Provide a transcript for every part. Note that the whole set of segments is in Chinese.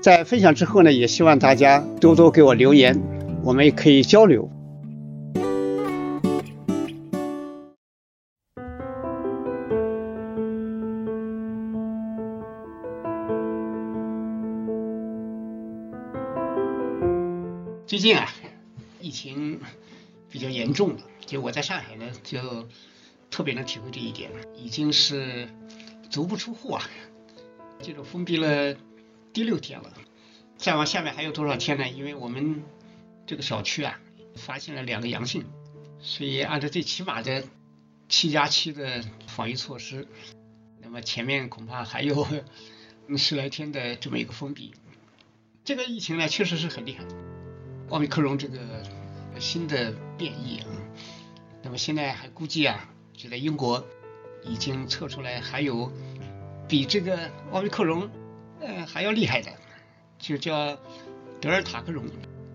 在分享之后呢，也希望大家多多给我留言，我们也可以交流。最近啊，疫情比较严重了，就我在上海呢，就特别能体会这一点，已经是足不出户啊，这种封闭了。第六天了，再往下面还有多少天呢？因为我们这个小区啊，发现了两个阳性，所以按照最起码的七加七的防疫措施，那么前面恐怕还有 十来天的这么一个封闭。这个疫情呢，确实是很厉害，奥密克戎这个新的变异啊，那么现在还估计啊，就在英国已经测出来还有比这个奥密克戎。呃，还要厉害的，就叫德尔塔克戎，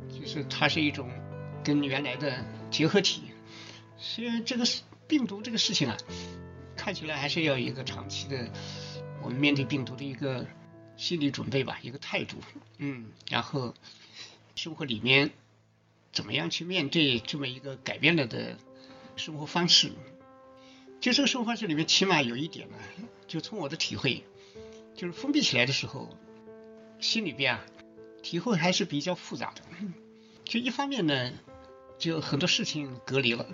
就是它是一种跟原来的结合体。所以这个病毒这个事情啊，看起来还是要有一个长期的，我们面对病毒的一个心理准备吧，一个态度，嗯，然后生活里面怎么样去面对这么一个改变了的生活方式。就这个生活方式里面，起码有一点呢，就从我的体会。就是封闭起来的时候，心里边啊，体会还是比较复杂的。就一方面呢，就很多事情隔离了，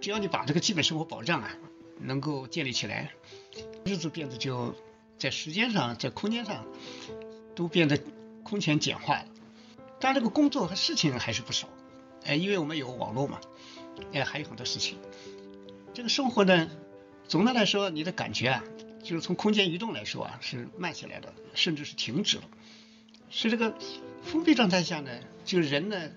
只要你把这个基本生活保障啊能够建立起来，日子变得就在时间上、在空间上都变得空前简化了。但这个工作和事情还是不少，哎，因为我们有网络嘛，哎，还有很多事情。这个生活呢，总的来说，你的感觉啊。就是从空间移动来说啊，是慢下来的，甚至是停止了。是这个封闭状态下呢，就人呢，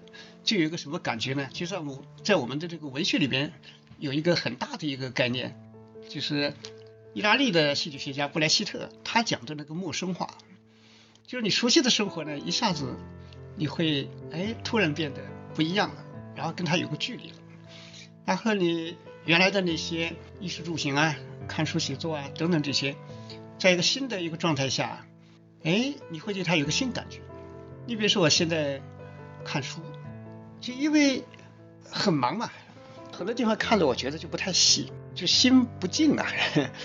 就有一个什么感觉呢？就在我在我们的这个文学里边，有一个很大的一个概念，就是意大利的戏剧学家布莱希特他讲的那个陌生化，就是你熟悉的生活呢，一下子你会哎突然变得不一样了，然后跟他有个距离了，然后你原来的那些衣食住行啊。看书写作啊，等等这些，在一个新的一个状态下，哎，你会对他有个新感觉。你比如说我现在看书，就因为很忙嘛，很多地方看的我觉得就不太细，就心不静啊。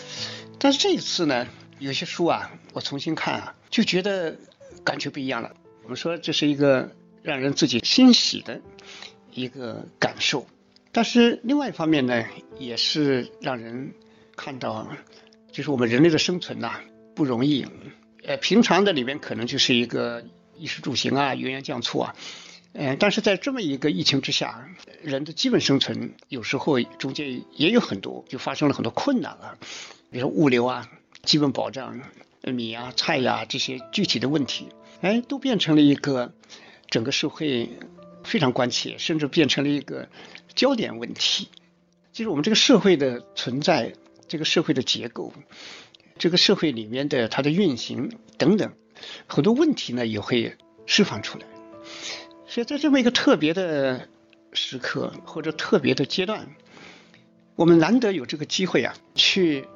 但是这一次呢，有些书啊，我重新看啊，就觉得感觉不一样了。我们说这是一个让人自己欣喜的一个感受，但是另外一方面呢，也是让人。看到，就是我们人类的生存呐不容易，呃，平常的里面可能就是一个衣食住行啊，油盐酱醋啊，呃，但是在这么一个疫情之下，人的基本生存有时候中间也有很多就发生了很多困难啊，比如说物流啊，基本保障米呀、菜呀这些具体的问题，哎，都变成了一个整个社会非常关切，甚至变成了一个焦点问题，就是我们这个社会的存在。这个社会的结构，这个社会里面的它的运行等等，很多问题呢也会释放出来。所以在这么一个特别的时刻或者特别的阶段，我们难得有这个机会啊，去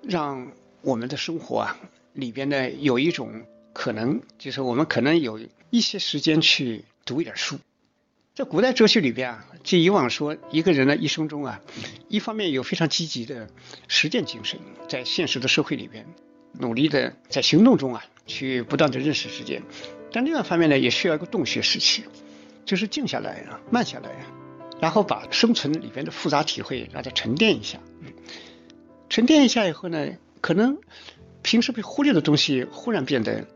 让我们的生活啊里边呢有一种可能，就是我们可能有一些时间去读一点书。在古代哲学里边啊，就以往说一个人的一生中啊，一方面有非常积极的实践精神，在现实的社会里边努力的在行动中啊去不断的认识世界，但另外一方面呢，也需要一个洞穴时期，就是静下来啊，慢下来啊，然后把生存里边的复杂体会让它沉淀一下。沉淀一下以后呢，可能平时被忽略的东西忽然变得，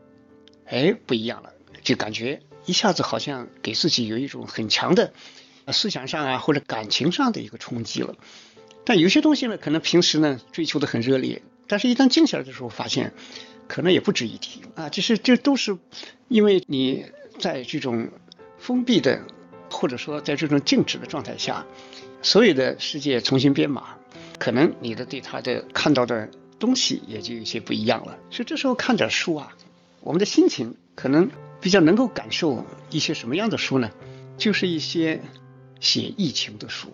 哎，不一样了，就感觉一下子好像给自己有一种很强的思想上啊或者感情上的一个冲击了。但有些东西呢，可能平时呢追求的很热烈，但是一旦静下来的时候，发现可能也不值一提啊。这是这都是因为你在这种封闭的或者说在这种静止的状态下，所有的世界重新编码。可能你的对他的看到的东西也就有些不一样了，所以这时候看点书啊，我们的心情可能比较能够感受一些什么样的书呢？就是一些写疫情的书。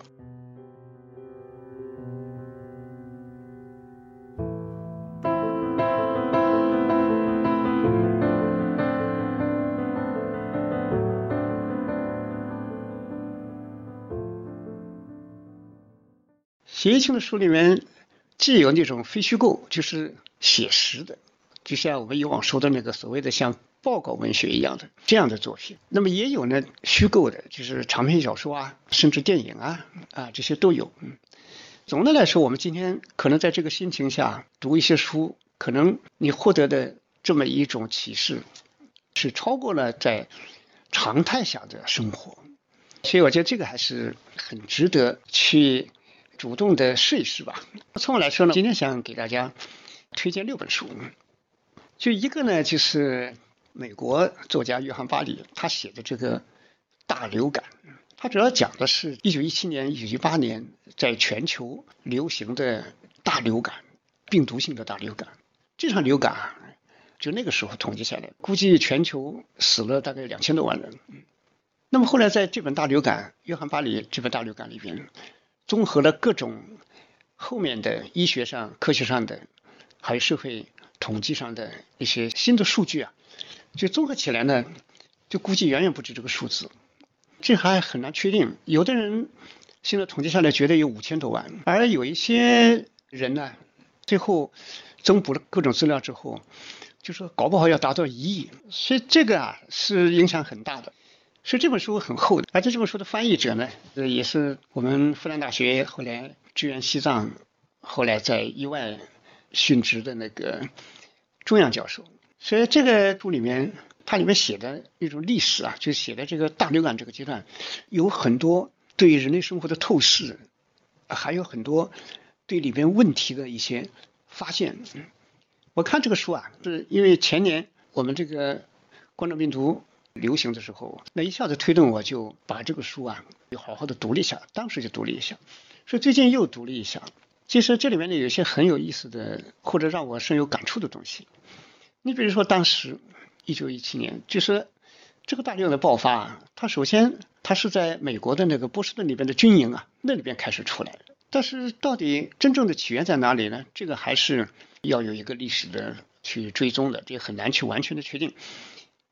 写疫情的书里面，既有那种非虚构，就是写实的，就像我们以往说的那个所谓的像报告文学一样的这样的作品。那么也有呢虚构的，就是长篇小说啊，甚至电影啊，啊这些都有。嗯，总的来说，我们今天可能在这个心情下读一些书，可能你获得的这么一种启示，是超过了在常态下的生活。所以我觉得这个还是很值得去。主动的试一试吧。从我来说呢，今天想给大家推荐六本书。就一个呢，就是美国作家约翰巴里他写的这个大流感，他主要讲的是1917年、1918年在全球流行的大流感，病毒性的大流感。这场流感啊，就那个时候统计下来，估计全球死了大概两千多万人。那么后来在这本大流感，约翰巴里这本大流感里边。综合了各种后面的医学上、科学上的，还有社会统计上的一些新的数据啊，就综合起来呢，就估计远远不止这个数字，这还很难确定。有的人现在统计下来觉得有五千多万，而有一些人呢，最后增补了各种资料之后，就说搞不好要达到一亿，所以这个啊是影响很大的。所以这本书很厚的，而且这本书的翻译者呢，也是我们复旦大学后来支援西藏，后来在意外殉职的那个中央教授。所以这个书里面，它里面写的一种历史啊，就写的这个大流感这个阶段，有很多对人类生活的透视，还有很多对里边问题的一些发现。我看这个书啊，是因为前年我们这个冠状病毒。流行的时候，那一下子推动我就把这个书啊，又好好的读了一下。当时就读了一下，所以最近又读了一下。其实这里面呢，有些很有意思的，或者让我深有感触的东西。你比如说，当时一九一七年，就是这个大流感的爆发，它首先它是在美国的那个波士顿里边的军营啊，那里边开始出来的。但是到底真正的起源在哪里呢？这个还是要有一个历史的去追踪的，这很难去完全的确定。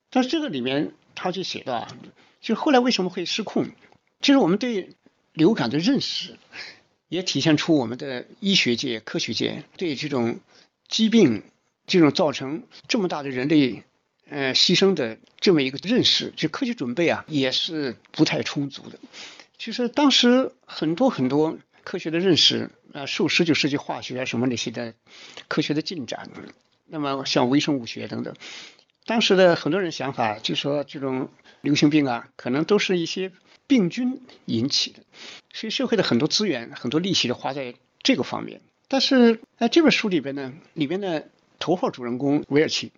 但是这个里面他就写到啊，就后来为什么会失控？其实我们对流感的认识，也体现出我们的医学界、科学界对这种疾病、这种造成这么大的人类呃牺牲的这么一个认识，就科学准备啊也是不太充足的。其实当时很多很多科学的认识啊，受十九世纪化学啊什么那些的科学的进展，那么像微生物学等等。当时的很多人想法就说，这种流行病啊，可能都是一些病菌引起的，所以社会的很多资源、很多力气都花在这个方面。但是在这本书里边呢，里边的头号主人公韦尔奇，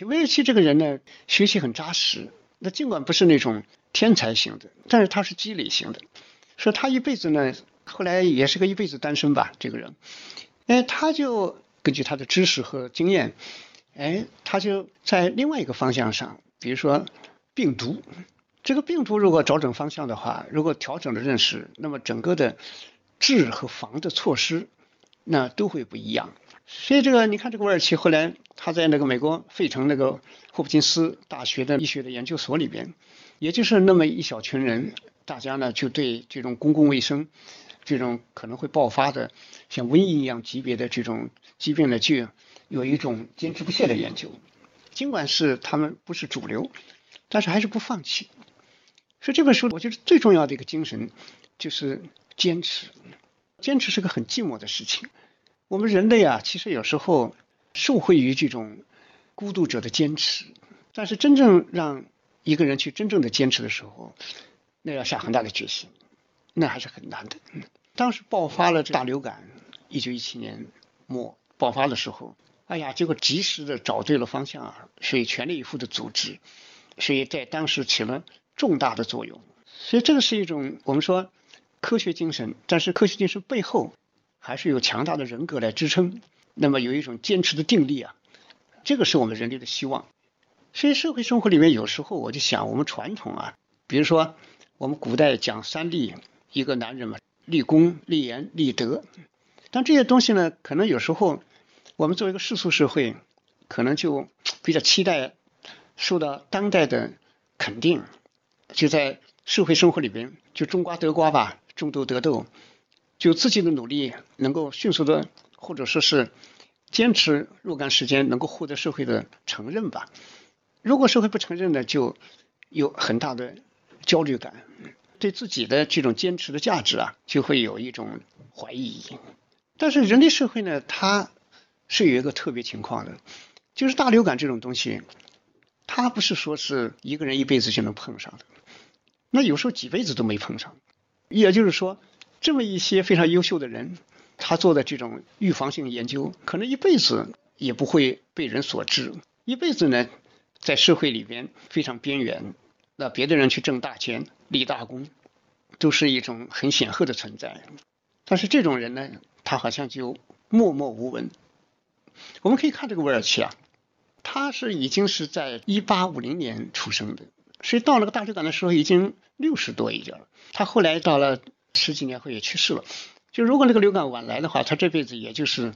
韦尔奇这个人呢，学习很扎实。那尽管不是那种天才型的，但是他是积累型的。说他一辈子呢，后来也是个一辈子单身吧，这个人，哎，他就根据他的知识和经验。哎，他就在另外一个方向上，比如说病毒，这个病毒如果找准方向的话，如果调整了认识，那么整个的治和防的措施那都会不一样。所以这个你看，这个韦尔奇后来他在那个美国费城那个霍普金斯大学的医学的研究所里边，也就是那么一小群人，大家呢就对这种公共卫生这种可能会爆发的像瘟疫一样级别的这种疾病呢就。有一种坚持不懈的研究，尽管是他们不是主流，但是还是不放弃。所以这本书我觉得最重要的一个精神就是坚持。坚持是个很寂寞的事情。我们人类啊，其实有时候受惠于这种孤独者的坚持，但是真正让一个人去真正的坚持的时候，那要下很大的决心，那还是很难的。当时爆发了大流感，一九一七年末爆发的时候，哎呀，结果及时的找对了方向啊，所以全力以赴的组织，所以在当时起了重大的作用。所以这个是一种我们说科学精神，但是科学精神背后还是有强大的人格来支撑。那么有一种坚持的定力啊，这个是我们人类的希望。所以社会生活里面有时候我就想，我们传统啊，比如说我们古代讲三立，一个男人嘛。立功、立言、立德，但这些东西呢，可能有时候我们作为一个世俗社会，可能就比较期待受到当代的肯定，就在社会生活里边就种瓜得瓜吧，种豆得豆，就自己的努力能够迅速的，或者说是坚持若干时间，能够获得社会的承认吧。如果社会不承认呢，就有很大的焦虑感。对自己的这种坚持的价值啊，就会有一种怀疑。但是人类社会呢，它是有一个特别情况的，就是大流感这种东西，它不是说是一个人一辈子就能碰上的，那有时候几辈子都没碰上。也就是说，这么一些非常优秀的人，他做的这种预防性研究，可能一辈子也不会被人所知，一辈子呢，在社会里边非常边缘。那别的人去挣大钱、立大功，都是一种很显赫的存在。但是这种人呢，他好像就默默无闻。我们可以看这个韦尔奇啊，他是已经是在一八五零年出生的，所以到那个大流感的时候已经六十多一点了。他后来到了十几年后也去世了。就如果那个流感晚来的话，他这辈子也就是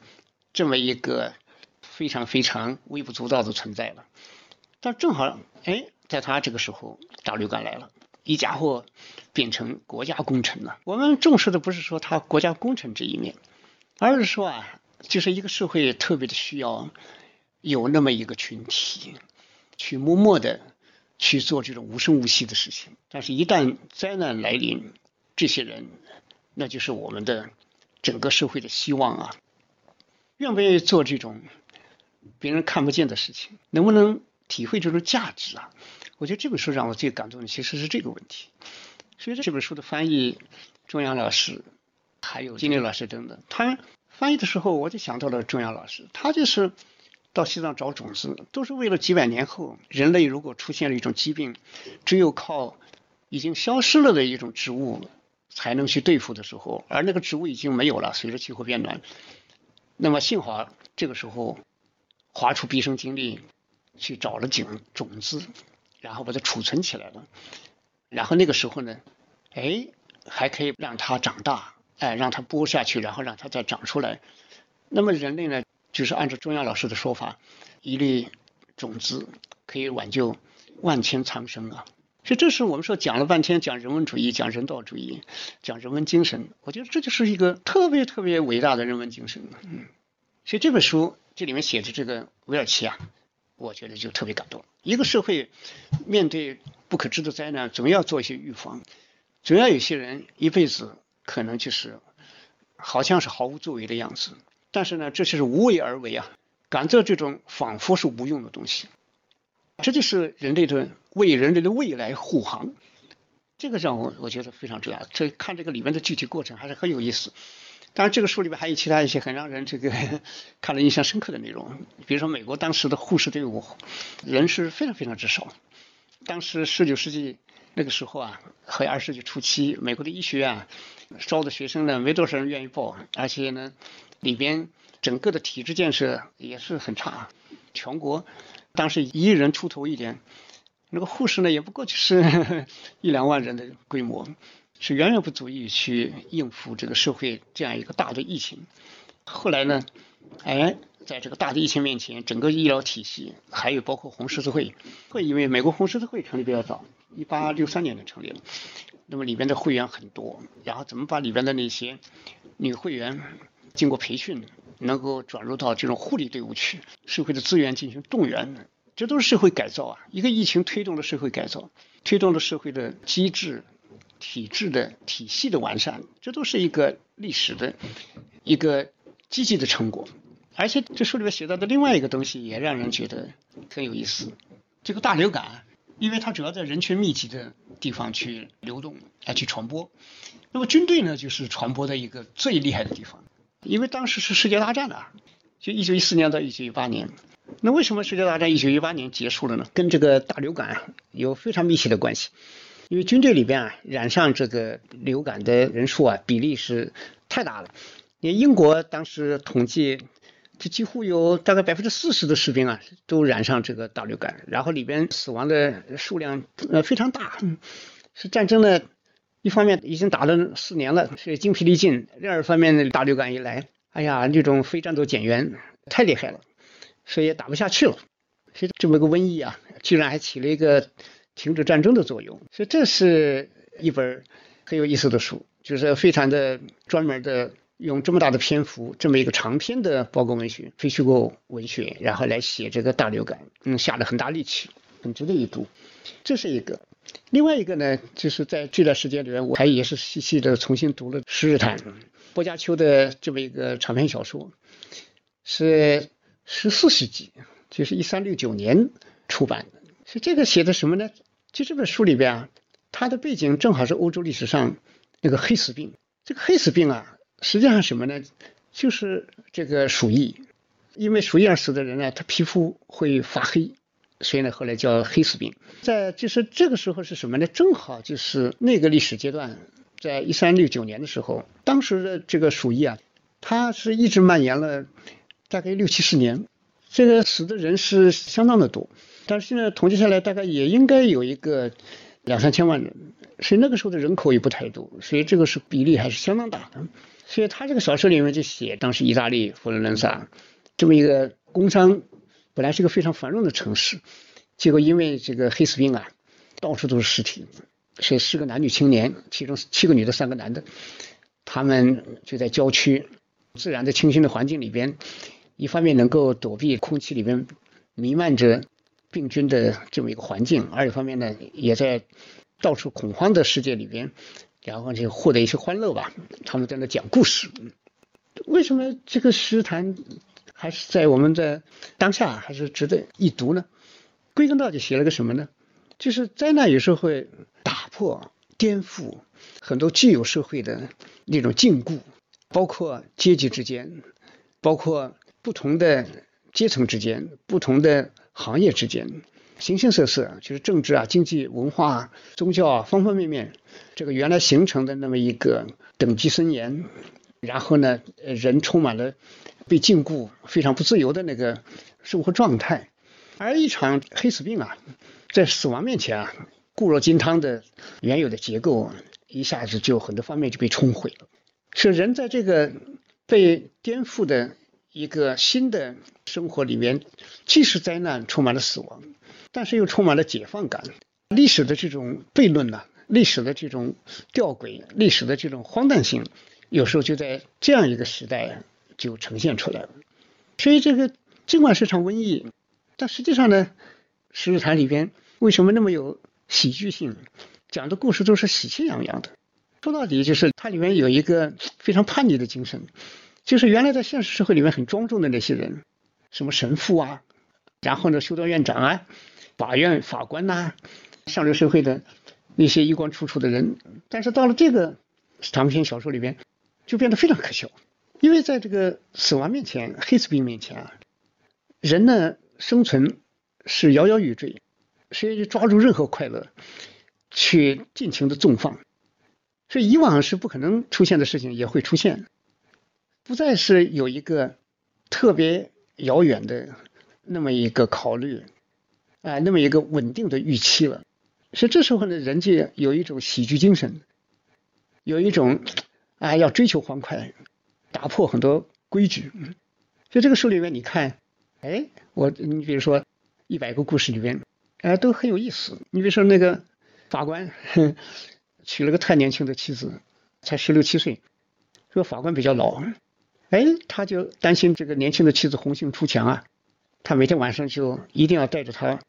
这么一个非常非常微不足道的存在了。但正好，哎。在他这个时候，大流感来了，一家伙变成国家功臣了。我们重视的不是说他国家功臣这一面，而是说啊，就是一个社会特别的需要有那么一个群体，去默默的去做这种无声无息的事情。但是，一旦灾难来临，这些人那就是我们的整个社会的希望啊。愿不愿意做这种别人看不见的事情？能不能体会这种价值啊？我觉得这本书让我最感动的其实是这个问题。所以这本书的翻译，钟阳老师，还有金立老师等等，他翻译的时候我就想到了钟阳老师，他就是到西藏找种子，都是为了几百年后人类如果出现了一种疾病，只有靠已经消失了的一种植物才能去对付的时候，而那个植物已经没有了，随着气候变暖。那么幸好这个时候花出毕生精力去找了种种子。然后把它储存起来了，然后那个时候呢，哎，还可以让它长大，哎，让它播下去，然后让它再长出来。那么人类呢，就是按照中央老师的说法，一粒种子可以挽救万千苍生啊。所以这是我们说讲了半天，讲人文主义，讲人道主义，讲人文精神。我觉得这就是一个特别特别伟大的人文精神。嗯，所以这本书这里面写的这个韦尔奇啊。我觉得就特别感动。一个社会面对不可知的灾难，总要做一些预防。总要有些人一辈子可能就是好像是毫无作为的样子，但是呢，这就是无为而为啊，敢做这种仿佛是无用的东西。这就是人类的为人类的未来护航。这个让我我觉得非常重要。这看这个里面的具体过程还是很有意思。当然，这个书里面还有其他一些很让人这个 看了印象深刻的内容，比如说美国当时的护士队伍人是非常非常之少。当时十九世纪那个时候啊，和二十世纪初期，美国的医学院招的学生呢，没多少人愿意报，而且呢，里边整个的体制建设也是很差。全国当时一人出头一点，那个护士呢，也不过就是 一两万人的规模。是远远不足以去应付这个社会这样一个大的疫情。后来呢，哎，在这个大的疫情面前，整个医疗体系，还有包括红十字会，会因为美国红十字会成立比较早，一八六三年就成立了，那么里边的会员很多，然后怎么把里边的那些女会员经过培训，能够转入到这种护理队伍去，社会的资源进行动员，这都是社会改造啊！一个疫情推动了社会改造，推动了社会的机制、体制的体系的完善，这都是一个历史的一个积极的成果。而且这书里面写到的另外一个东西也让人觉得很有意思，这个大流感，因为它主要在人群密集的地方去流动来去传播，那么军队呢就是传播的一个最厉害的地方，因为当时是世界大战啊，就一九一四年到一九一八年，那为什么世界大战一九一八年结束了呢？跟这个大流感有非常密切的关系，因为军队里边啊染上这个流感的人数啊比例是太大了，你英国当时统计。这几乎有大概百分之四十的士兵啊，都染上这个大流感，然后里边死亡的数量呃非常大，是战争呢，一方面已经打了四年了，是精疲力尽；另二方面呢，大流感一来，哎呀，这种非战斗减员太厉害了，所以也打不下去了。所以这么个瘟疫啊，居然还起了一个停止战争的作用。所以这是一本很有意思的书，就是非常的专门的。用这么大的篇幅，这么一个长篇的报告文学、非虚构文学，然后来写这个大流感，嗯，下了很大力气，很值得一读。这是一个。另外一个呢，就是在这段时间里面，我还也是细细的重新读了《十日谈》，薄伽丘的这么一个长篇小说，是十四世纪，就是一三六九年出版的。是这个写的什么呢？就这本书里边啊，它的背景正好是欧洲历史上那个黑死病。这个黑死病啊。实际上什么呢？就是这个鼠疫，因为鼠疫而死的人呢，他皮肤会发黑，所以呢后来叫黑死病。在就是这个时候是什么呢？正好就是那个历史阶段，在一三六九年的时候，当时的这个鼠疫啊，它是一直蔓延了大概六七十年，这个死的人是相当的多，但是现在统计下来大概也应该有一个两三千万人，所以那个时候的人口也不太多，所以这个是比例还是相当大的。所以他这个小说里面就写，当时意大利佛罗伦萨这么一个工商，本来是个非常繁荣的城市，结果因为这个黑死病啊，到处都是尸体，所以四个男女青年，其中七个女的，三个男的，他们就在郊区自然的清新的环境里边，一方面能够躲避空气里边弥漫着病菌的这么一个环境，二一方面呢，也在到处恐慌的世界里边。然后就获得一些欢乐吧。他们在那讲故事。为什么这个诗坛还是在我们的当下还是值得一读呢？归根到底写了个什么呢？就是灾难有时候会打破、颠覆很多既有社会的那种禁锢，包括阶级之间，包括不同的阶层之间、不同的行业之间。形形色色，就是政治啊、经济、文化、宗教啊，方方面面，这个原来形成的那么一个等级森严，然后呢，人充满了被禁锢、非常不自由的那个生活状态。而一场黑死病啊，在死亡面前啊，固若金汤的原有的结构，一下子就很多方面就被冲毁了。是人在这个被颠覆的一个新的生活里面，既是灾难，充满了死亡。但是又充满了解放感。历史的这种悖论呢，历史的这种吊诡，历史的这种荒诞性，有时候就在这样一个时代就呈现出来了。所以这个尽管是场瘟疫，但实际上呢，《十日谈》里边为什么那么有喜剧性？讲的故事都是喜气洋洋的。说到底就是它里面有一个非常叛逆的精神，就是原来在现实社会里面很庄重的那些人，什么神父啊，然后呢修道院长啊。法院法官呐，上流社会的那些衣冠楚楚的人，但是到了这个长篇小说里边，就变得非常可笑。因为在这个死亡面前、黑死病面前啊，人呢生存是摇摇欲坠，所以就抓住任何快乐去尽情的纵放。所以以往是不可能出现的事情也会出现，不再是有一个特别遥远的那么一个考虑。啊，那么一个稳定的预期了，所以这时候呢，人就有一种喜剧精神，有一种啊要追求欢快，打破很多规矩。所以这个书里面，你看，哎，我你比如说一百个故事里边，哎，都很有意思。你比如说那个法官娶了个太年轻的妻子，才十六七岁，这个法官比较老，哎，他就担心这个年轻的妻子红杏出墙啊。他每天晚上就一定要带着他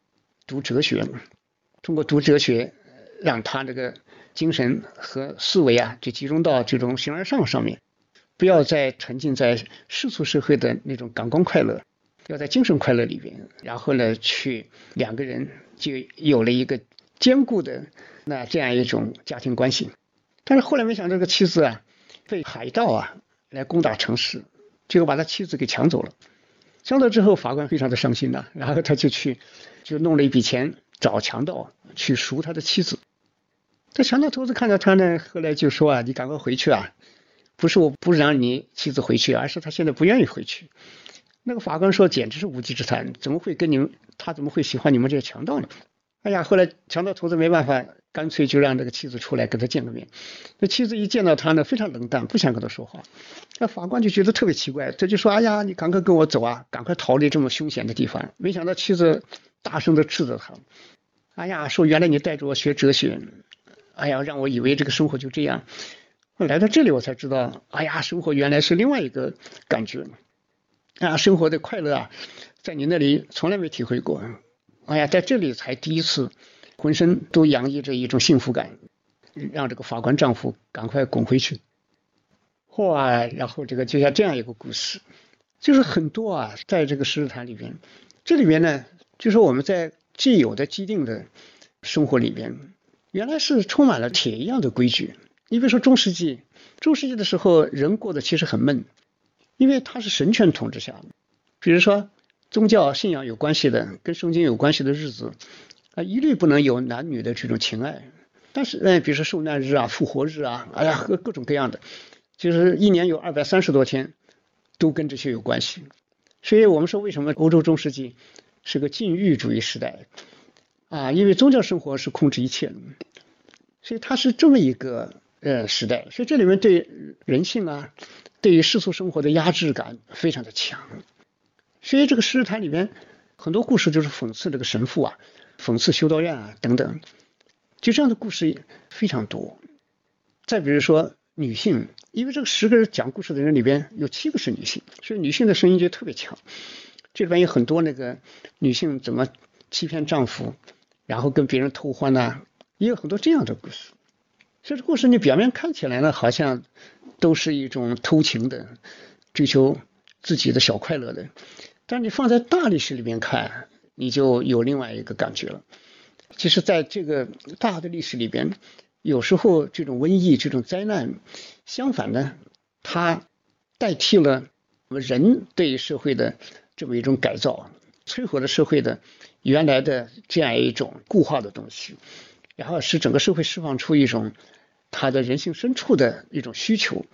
读哲学，通过读哲学，让他这个精神和思维啊，就集中到这种形而上上面，不要再沉浸在世俗社会的那种感官快乐，要在精神快乐里边，然后呢，去两个人就有了一个坚固的那这样一种家庭关系。但是后来没想，这个妻子啊，被海盗啊来攻打城市，结果把他妻子给抢走了。抢走之后，法官非常的伤心呐，然后他就去，就弄了一笔钱找强盗去赎他的妻子。这强盗头子看到他呢，后来就说啊：“你赶快回去啊！不是我不让你妻子回去，而是他现在不愿意回去。”那个法官说：“简直是无稽之谈，怎么会跟你们？他怎么会喜欢你们这些强盗呢？”哎呀，后来强盗头子没办法，干脆就让这个妻子出来跟他见个面。那妻子一见到他呢，非常冷淡，不想跟他说话。那法官就觉得特别奇怪，他就说：“哎呀，你赶快跟我走啊，赶快逃离这么凶险的地方。”没想到妻子大声的斥责他：“哎呀，说原来你带着我学哲学，哎呀，让我以为这个生活就这样。来到这里我才知道，哎呀，生活原来是另外一个感觉。啊，生活的快乐啊，在你那里从来没体会过。”哎呀，在这里才第一次，浑身都洋溢着一种幸福感，让这个法官丈夫赶快滚回去。哇，然后这个就像这样一个故事，就是很多啊，在这个石日谈里边，这里边呢，就是我们在既有的既定的生活里边，原来是充满了铁一样的规矩。你比如说中世纪，中世纪的时候人过得其实很闷，因为他是神权统治下，比如说。宗教信仰有关系的，跟圣经有关系的日子啊，一律不能有男女的这种情爱。但是，哎，比如说受难日啊、复活日啊，哎呀，和各种各样的，就是一年有二百三十多天，都跟这些有关系。所以我们说，为什么欧洲中世纪是个禁欲主义时代啊？因为宗教生活是控制一切的，所以它是这么一个呃时代。所以这里面对人性啊，对于世俗生活的压制感非常的强。所以这个《诗坛》里面很多故事就是讽刺这个神父啊，讽刺修道院啊等等，就这样的故事非常多。再比如说女性，因为这个十个人讲故事的人里边有七个是女性，所以女性的声音就特别强。这里边有很多那个女性怎么欺骗丈夫，然后跟别人偷欢呐，也有很多这样的故事。所以这故事你表面看起来呢，好像都是一种偷情的，追求自己的小快乐的。但你放在大历史里面看，你就有另外一个感觉了。其实，在这个大的历史里边，有时候这种瘟疫、这种灾难，相反呢，它代替了我们人对社会的这么一种改造，摧毁了社会的原来的这样一种固化的东西，然后使整个社会释放出一种它的人性深处的一种需求。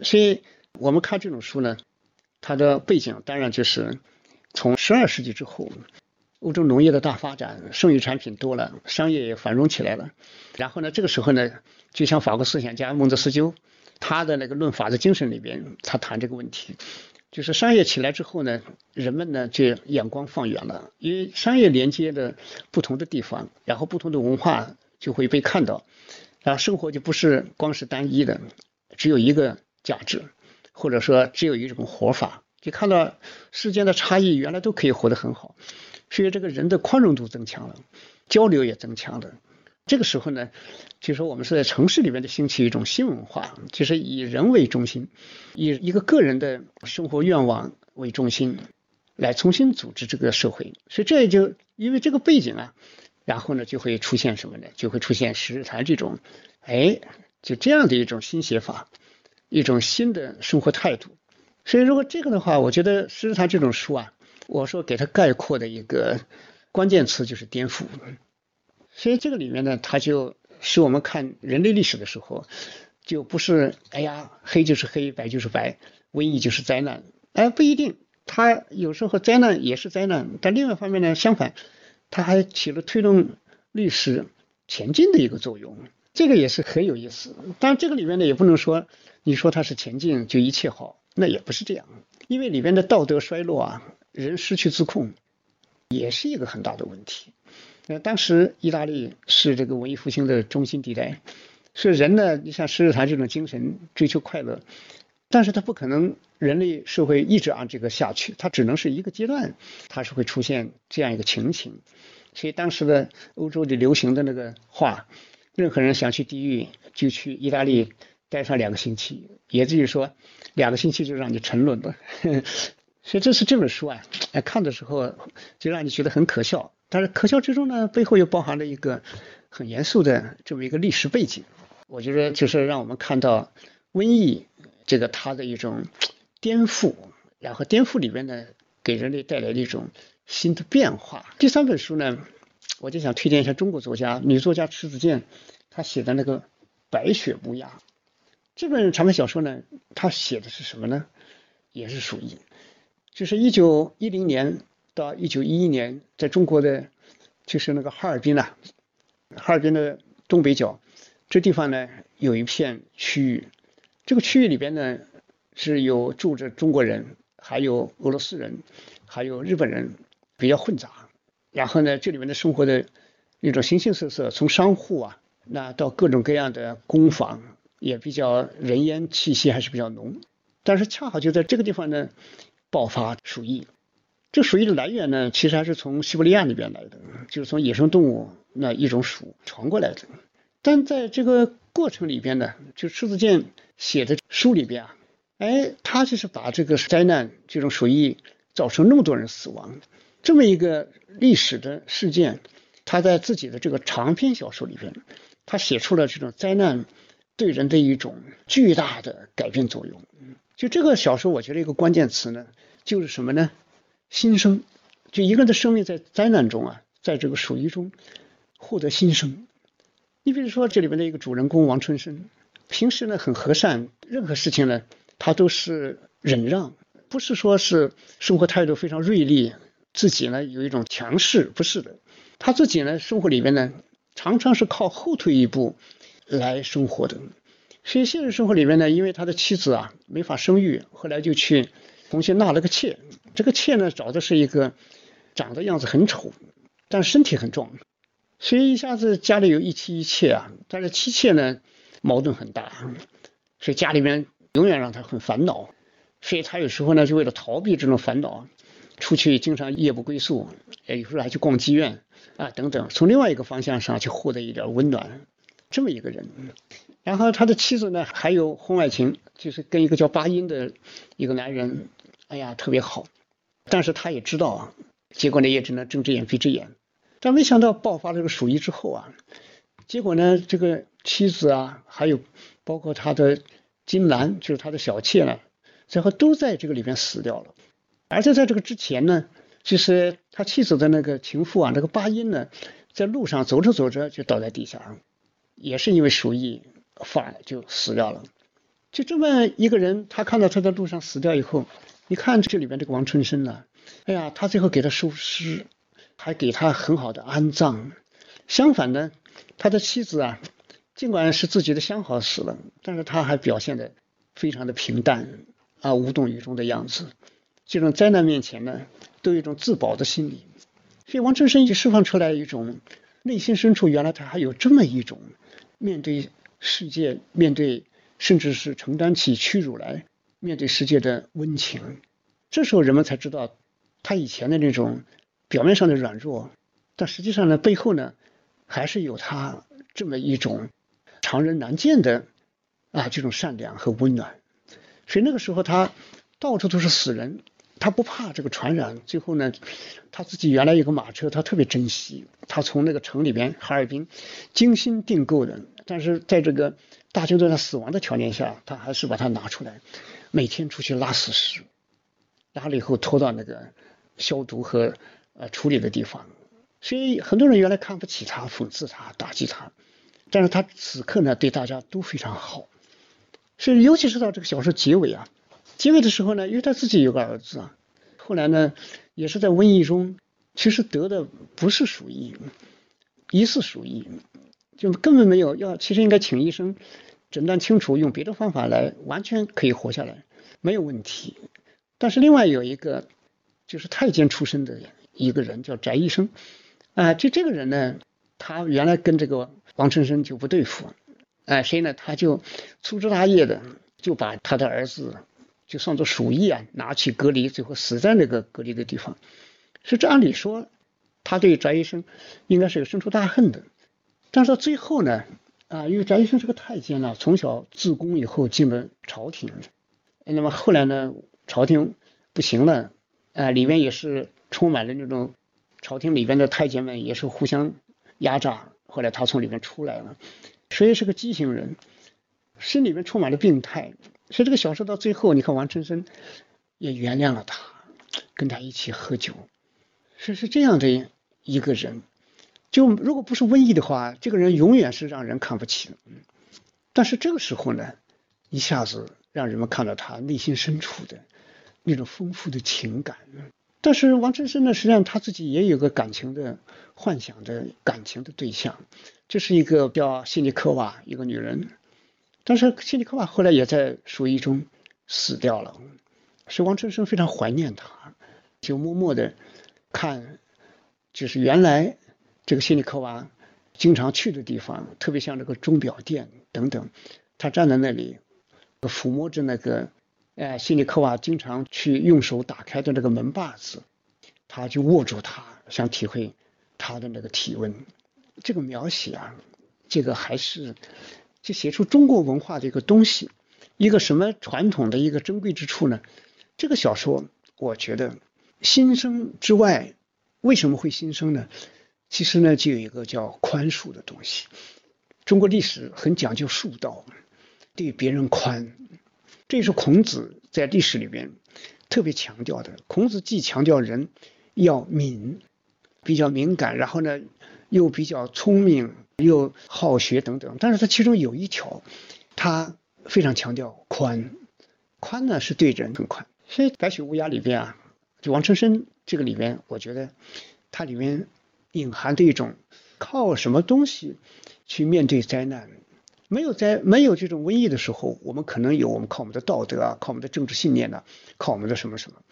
所以我们看这种书呢。它的背景当然就是从十二世纪之后，欧洲农业的大发展，剩余产品多了，商业也繁荣起来了。然后呢，这个时候呢，就像法国思想家孟德斯鸠，他的那个论法的精神里边，他谈这个问题，就是商业起来之后呢，人们呢就眼光放远了，因为商业连接的不同的地方，然后不同的文化就会被看到，然后，生活就不是光是单一的，只有一个价值。或者说只有一种活法，就看到世间的差异，原来都可以活得很好，所以这个人的宽容度增强了，交流也增强了。这个时候呢，就说我们是在城市里面的兴起一种新文化，就是以人为中心，以一个个人的生活愿望为中心，来重新组织这个社会。所以这也就因为这个背景啊，然后呢就会出现什么呢？就会出现石日谈这种，哎，就这样的一种新写法。一种新的生活态度，所以如果这个的话，我觉得《诗谈》这种书啊，我说给它概括的一个关键词就是颠覆。所以这个里面呢，它就使我们看人类历史的时候，就不是哎呀黑就是黑，白就是白，瘟疫就是灾难，哎不一定，它有时候灾难也是灾难，但另外一方面呢，相反，它还起了推动历史前进的一个作用。这个也是很有意思，当然这个里面呢也不能说你说它是前进就一切好，那也不是这样，因为里面的道德衰落啊，人失去自控，也是一个很大的问题。那当时意大利是这个文艺复兴的中心地带，所以人呢，你像施日谈这种精神追求快乐，但是他不可能人类社会一直按这个下去，它只能是一个阶段，它是会出现这样一个情形。所以当时的欧洲的流行的那个话，任何人想去地狱就去意大利待上两个星期，也就是说两个星期就让你沉沦了。所以这是这本书啊，看的时候就让你觉得很可笑，但是可笑之中呢，背后又包含了一个很严肃的这么一个历史背景。我觉得就是让我们看到瘟疫这个它的一种颠覆，然后颠覆里边呢，给人类带来的一种新的变化。第三本书呢，我就想推荐一下中国作家女作家迟子建，她写的那个《白雪乌鸦》这本长篇小说呢，她写的是什么呢？也是鼠疫。就是一九一零年到一九一一年，在中国的，就是那个哈尔滨呐，哈尔滨的东北角，这地方呢有一片区域，这个区域里边呢是有住着中国人，还有俄罗斯人，还有日本人，比较混杂。然后呢，这里面的生活的一种形形色色，从商户啊，那到各种各样的工坊，也比较人烟气息还是比较浓。但是恰好就在这个地方呢。爆发鼠疫，这鼠疫的来源呢，其实还是从西伯利亚那边来的，就是从野生动物那一种鼠传过来的。但在这个过程里边呢，就赤子健写的书里边啊，哎，他就是把这个灾难，这种鼠疫造成那么多人死亡这么一个历史的事件，他在自己的这个长篇小说里边，他写出了这种灾难对人的一种巨大的改变作用。就这个小说，我觉得一个关键词呢。就是什么呢？新生，就一个人的生命在灾难中啊，在这个鼠疫中获得新生。你比如说这里边的一个主人公王春生，平时呢很和善，任何事情呢他都是忍让，不是说是生活态度非常锐利，自己呢有一种强势，不是的。他自己呢生活里面呢常常是靠后退一步来生活的。所以现实生活里面呢，因为他的妻子啊没法生育，后来就去。重新纳了个妾，这个妾呢找的是一个长得样子很丑，但身体很壮，所以一下子家里有一妻一妾啊，但是妻妾呢矛盾很大，所以家里面永远让他很烦恼，所以他有时候呢就为了逃避这种烦恼，出去经常夜不归宿，哎有时候还去逛妓院啊等等，从另外一个方向上去获得一点温暖，这么一个人。然后他的妻子呢还有婚外情，就是跟一个叫巴音的一个男人。哎呀，特别好，但是他也知道啊，结果呢也只能睁只眼闭只眼。但没想到爆发了这个鼠疫之后啊，结果呢这个妻子啊，还有包括他的金兰，就是他的小妾呢，最后都在这个里面死掉了。而且在这个之前呢，就是他妻子的那个情妇啊，那个巴音呢，在路上走着走着就倒在地下，也是因为鼠疫发就死掉了。就这么一个人，他看到他在路上死掉以后。你看这里边这个王春生呢，哎呀，他最后给他收尸，还给他很好的安葬。相反呢，他的妻子啊，尽管是自己的相好死了，但是他还表现的非常的平淡啊，无动于衷的样子。这种灾难面前呢，都有一种自保的心理。所以王春生就释放出来一种内心深处，原来他还有这么一种面对世界，面对甚至是承担起屈辱来。面对世界的温情，这时候人们才知道他以前的那种表面上的软弱，但实际上呢，背后呢还是有他这么一种常人难见的啊这种善良和温暖。所以那个时候他到处都是死人，他不怕这个传染。最后呢，他自己原来有个马车，他特别珍惜，他从那个城里边哈尔滨精心订购的，但是在这个大军都在死亡的条件下，他还是把它拿出来。每天出去拉死尸，拉了以后拖到那个消毒和呃处理的地方，所以很多人原来看不起他、讽刺他、打击他，但是他此刻呢对大家都非常好，所以尤其是到这个小说结尾啊，结尾的时候呢，因为他自己有个儿子啊，后来呢也是在瘟疫中，其实得的不是鼠疫，疑似鼠疫，就根本没有要，其实应该请医生。诊断清楚，用别的方法来，完全可以活下来，没有问题。但是另外有一个，就是太监出身的一个人叫翟医生，啊，就这个人呢，他原来跟这个王春生就不对付，哎，所以呢，他就粗枝大叶的就把他的儿子就算作鼠疫啊，拿去隔离，最后死在那个隔离的地方。是这按理说，他对翟医生应该是有深仇大恨的。但是到最后呢，啊，因为翟医生是个太监呢，从小自宫以后进了朝廷，那么后来呢，朝廷不行了，啊，里面也是充满了那种朝廷里边的太监们也是互相压榨，后来他从里面出来了，所以是个畸形人。心里面充满了病态，所以这个小说到最后，你看王春生也原谅了他，跟他一起喝酒，是是这样的一个人。就如果不是瘟疫的话，这个人永远是让人看不起的。但是这个时候呢，一下子让人们看到他内心深处的那种丰富的情感。但是王春生呢，实际上他自己也有个感情的幻想的感情的对象，这是一个叫谢尼科娃一个女人。但是谢尼科娃后来也在鼠疫中死掉了，所以王春生非常怀念他，就默默的看，就是原来这个谢尼科娃经常去的地方，特别像这个钟表店等等，他站在那里，抚摸着那个，哎，谢尼科娃经常去用手打开的那个门把子，他就握住它，想体会他的那个体温。这个描写啊，这个还是。就写出中国文化的一个东西，一个什么传统的一个珍贵之处呢？这个小说，我觉得新生之外，为什么会新生呢？其实呢，就有一个叫宽恕的东西。中国历史很讲究恕道，对别人宽，这是孔子在历史里边特别强调的。孔子既强调人要敏，比较敏感，然后呢，又比较聪明。又好学等等，但是他其中有一条，他非常强调宽，宽呢是对人很宽。所以《白雪乌鸦》里边啊，就王春生这个里边，我觉得它里面隐含的一种靠什么东西去面对灾难？没有灾，没有这种瘟疫的时候，我们可能有我们靠我们的道德啊，靠我们的政治信念呢，靠我们的什么什么。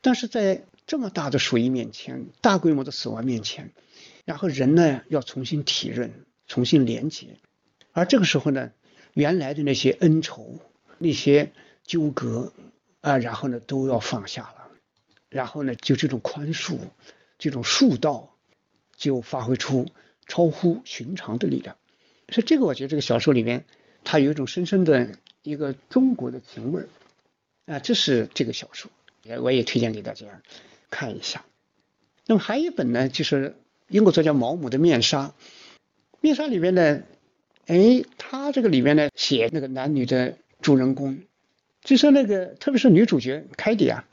但是在这么大的鼠疫面前，大规模的死亡面前，然后人呢要重新体认。重新连接，而这个时候呢，原来的那些恩仇、那些纠葛啊，然后呢都要放下了，然后呢就这种宽恕、这种恕道，就发挥出超乎寻常的力量。所以这个我觉得这个小说里面，它有一种深深的一个中国的情味儿啊，这是这个小说也，我也推荐给大家看一下。那么还有一本呢，就是英国作家毛姆的《面纱》。面纱里面呢，哎，他这个里面呢写那个男女的主人公，就说那个特别是女主角凯蒂啊，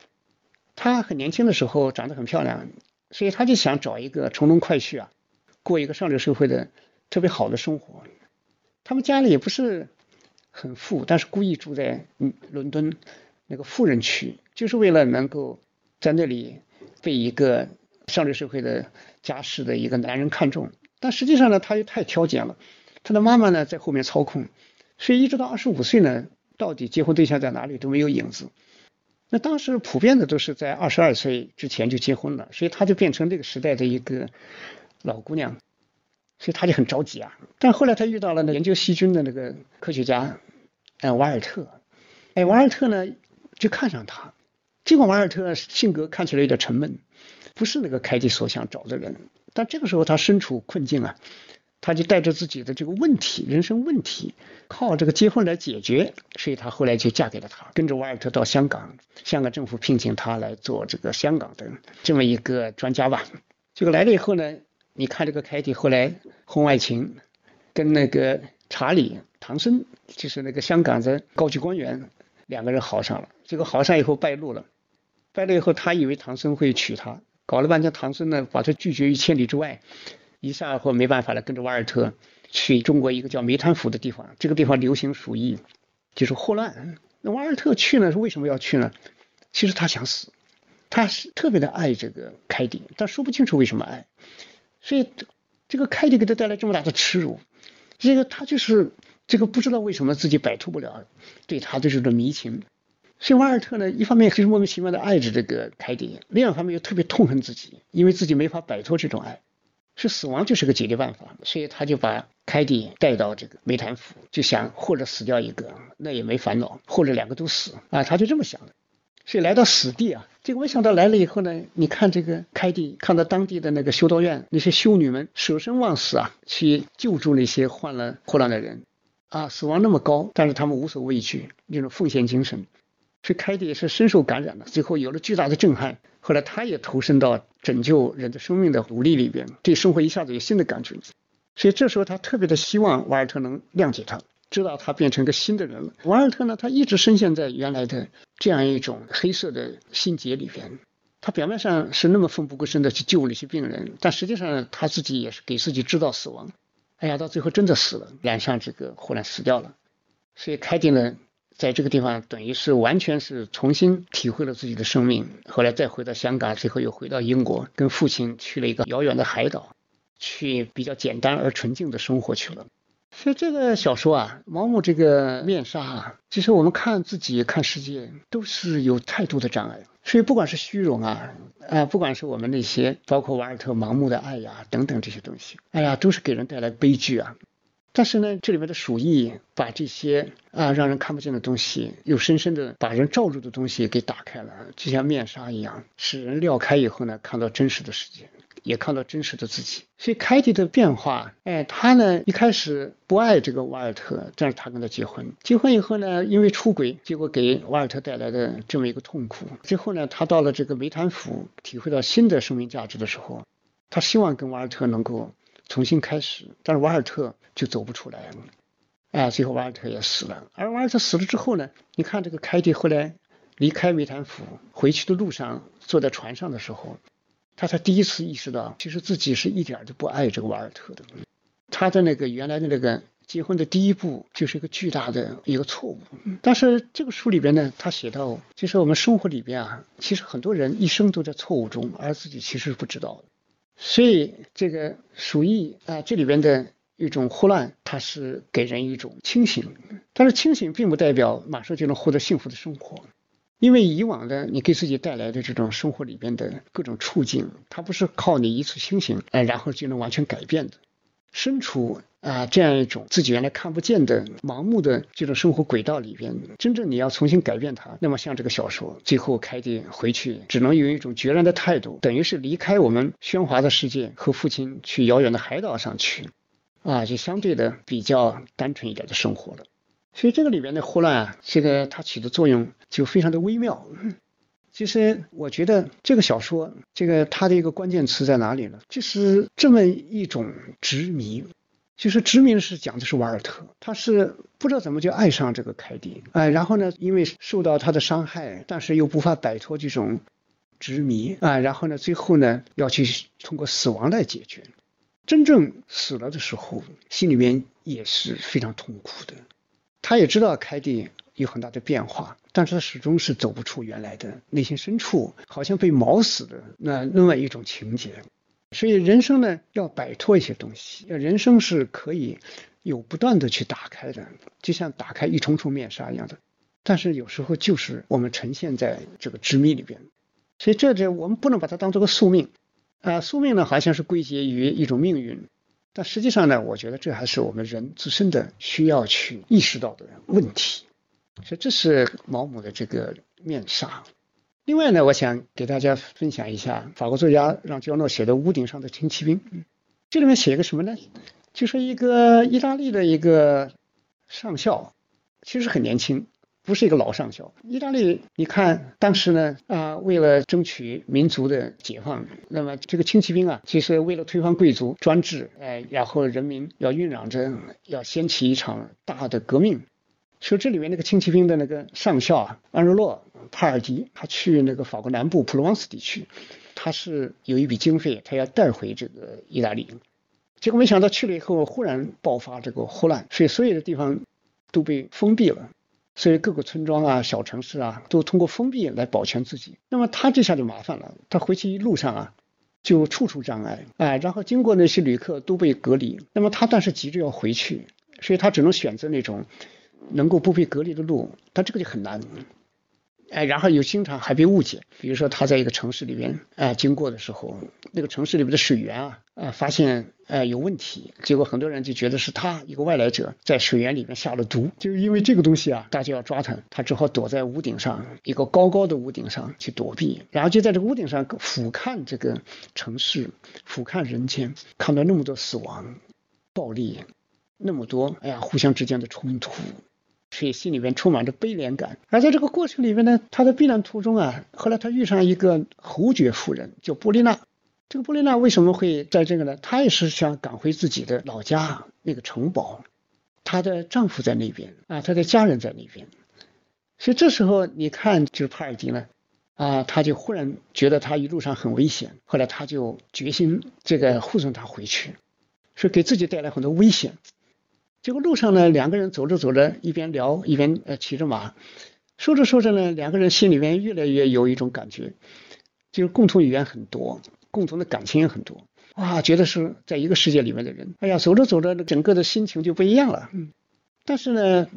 她很年轻的时候长得很漂亮，所以他就想找一个从容快婿啊，过一个上流社会的特别好的生活。他们家里也不是很富，但是故意住在嗯伦敦那个富人区，就是为了能够在那里被一个上流社会的家世的一个男人看中。但实际上呢，他又太挑拣了，他的妈妈呢在后面操控，所以一直到二十五岁呢，到底结婚对象在哪里都没有影子。那当时普遍的都是在二十二岁之前就结婚了，所以他就变成这个时代的一个老姑娘，所以他就很着急啊。但后来他遇到了那研究细菌的那个科学家，哎，瓦尔特，哎，瓦尔特呢就看上他，尽管瓦尔特性格看起来有点沉闷，不是那个凯蒂所想找的人。但这个时候他身处困境啊，他就带着自己的这个问题、人生问题，靠这个结婚来解决，所以他后来就嫁给了他，跟着瓦尔特到香港，香港政府聘请他来做这个香港的这么一个专家吧。这个来了以后呢，你看这个凯蒂后来婚外情，跟那个查理唐僧，就是那个香港的高级官员，两个人好上了。这个好上以后败露了，败露以后他以为唐僧会娶她。搞了半天，唐僧呢把他拒绝于千里之外，一下后没办法了，跟着瓦尔特去中国一个叫梅滩府的地方，这个地方流行鼠疫，就是霍乱。那瓦尔特去呢是为什么要去呢？其实他想死，他是特别的爱这个凯蒂，但说不清楚为什么爱。所以这个凯蒂给他带来这么大的耻辱，这个他就是这个不知道为什么自己摆脱不了对他的这种迷情。所以瓦尔特呢，一方面就是莫名其妙的爱着这个凯蒂，另一方面又特别痛恨自己，因为自己没法摆脱这种爱。是死亡就是个解决办法，所以他就把凯蒂带到这个梅潭府，就想或者死掉一个，那也没烦恼，或者两个都死啊，他就这么想的。所以来到死地啊，这个没想到来了以后呢，你看这个凯蒂，看到当地的那个修道院那些修女们舍身忘死啊，去救助那些患了霍乱的人啊，死亡那么高，但是他们无所畏惧，那种奉献精神。所以开地也是深受感染的，最后有了巨大的震撼。后来他也投身到拯救人的生命的努力里边，对生活一下子有新的感觉。所以这时候他特别的希望瓦尔特能谅解他，知道他变成个新的人了。瓦尔特呢，他一直深陷在原来的这样一种黑色的心结里边。他表面上是那么奋不顾身的去救那些病人，但实际上他自己也是给自己制造死亡。哎呀，到最后真的死了，染上这个忽然死掉了。所以凯蒂呢。在这个地方，等于是完全是重新体会了自己的生命。后来再回到香港，最后又回到英国，跟父亲去了一个遥远的海岛，去比较简单而纯净的生活去了。所以这个小说啊，毛姆这个面纱啊，其实我们看自己、看世界都是有太多的障碍。所以不管是虚荣啊，啊，不管是我们那些包括瓦尔特盲目的爱呀等等这些东西，哎呀，都是给人带来悲剧啊。但是呢，这里面的鼠疫把这些啊让人看不见的东西，又深深的把人罩住的东西给打开了，就像面纱一样，使人撩开以后呢，看到真实的世界，也看到真实的自己。所以凯蒂的变化，哎，他呢一开始不爱这个瓦尔特，但是他跟他结婚，结婚以后呢，因为出轨，结果给瓦尔特带来的这么一个痛苦。最后呢，他到了这个梅潭府，体会到新的生命价值的时候，他希望跟瓦尔特能够。重新开始，但是瓦尔特就走不出来了，哎，最后瓦尔特也死了。而瓦尔特死了之后呢，你看这个凯蒂后来离开梅潭府回去的路上，坐在船上的时候，他才第一次意识到，其实自己是一点都不爱这个瓦尔特的。他的那个原来的那个结婚的第一步就是一个巨大的一个错误。但是这个书里边呢，他写到，其实我们生活里边啊，其实很多人一生都在错误中，而自己其实是不知道的。所以这个鼠疫啊，这里边的一种霍乱，它是给人一种清醒。但是清醒并不代表马上就能获得幸福的生活，因为以往的你给自己带来的这种生活里边的各种处境，它不是靠你一次清醒哎，然后就能完全改变的。身处啊这样一种自己原来看不见的盲目的这种生活轨道里边，真正你要重新改变它，那么像这个小说，最后凯蒂回去只能用一种决然的态度，等于是离开我们喧哗的世界，和父亲去遥远的海岛上去，啊，就相对的比较单纯一点的生活了。所以这个里边的霍乱啊，这个它起的作用就非常的微妙。其实我觉得这个小说，这个它的一个关键词在哪里呢？就是这么一种执迷，就是殖民是讲的是瓦尔特，他是不知道怎么就爱上这个凯蒂，哎，然后呢，因为受到他的伤害，但是又无法摆脱这种执迷啊，然后呢，最后呢，要去通过死亡来解决。真正死了的时候，心里面也是非常痛苦的。他也知道凯蒂。有很大的变化，但是他始终是走不出原来的内心深处，好像被锚死的那另外一种情节。所以人生呢，要摆脱一些东西，人生是可以有不断的去打开的，就像打开一重重面纱一样的。但是有时候就是我们呈现在这个执迷里边，所以这这我们不能把它当做个宿命啊，宿命呢好像是归结于一种命运，但实际上呢，我觉得这还是我们人自身的需要去意识到的问题。所以这是毛姆的这个面纱。另外呢，我想给大家分享一下法国作家让·焦诺写的《屋顶上的轻骑兵》。这里面写一个什么呢？就是一个意大利的一个上校，其实很年轻，不是一个老上校。意大利，你看当时呢啊，为了争取民族的解放，那么这个轻骑兵啊，其实为了推翻贵族专制，哎，然后人民要酝酿着要掀起一场大的革命。说这里面那个轻骑兵的那个上校啊，安热洛·帕尔迪，他去那个法国南部普罗旺斯地区，他是有一笔经费，他要带回这个意大利，结果没想到去了以后，忽然爆发这个霍乱，所以所有的地方都被封闭了，所以各个村庄啊、小城市啊，都通过封闭来保全自己。那么他这下就麻烦了，他回去一路上啊，就处处障碍，哎，然后经过那些旅客都被隔离，那么他但是急着要回去，所以他只能选择那种。能够不被隔离的路，但这个就很难。哎，然后又经常还被误解。比如说他在一个城市里边哎经过的时候，那个城市里面的水源啊啊发现哎有问题，结果很多人就觉得是他一个外来者在水源里面下了毒，就因为这个东西啊，大家要抓他，他只好躲在屋顶上一个高高的屋顶上去躲避，然后就在这个屋顶上俯瞰这个城市，俯瞰人间，看到那么多死亡、暴力，那么多哎呀互相之间的冲突。所以心里面充满着悲怜感，而在这个过程里面呢，他在避难途中啊，后来他遇上一个侯爵夫人，叫波丽娜。这个波丽娜为什么会在这个呢？她也是想赶回自己的老家那个城堡，她的丈夫在那边啊，她的家人在那边。所以这时候你看，就是帕尔迪呢，啊，他就忽然觉得他一路上很危险，后来他就决心这个护送他回去，是给自己带来很多危险。结果路上呢，两个人走着走着，一边聊一边呃骑着马，说着说着呢，两个人心里面越来越有一种感觉，就是共同语言很多，共同的感情也很多，哇，觉得是在一个世界里面的人。哎呀，走着走着，整个的心情就不一样了。嗯。但是呢，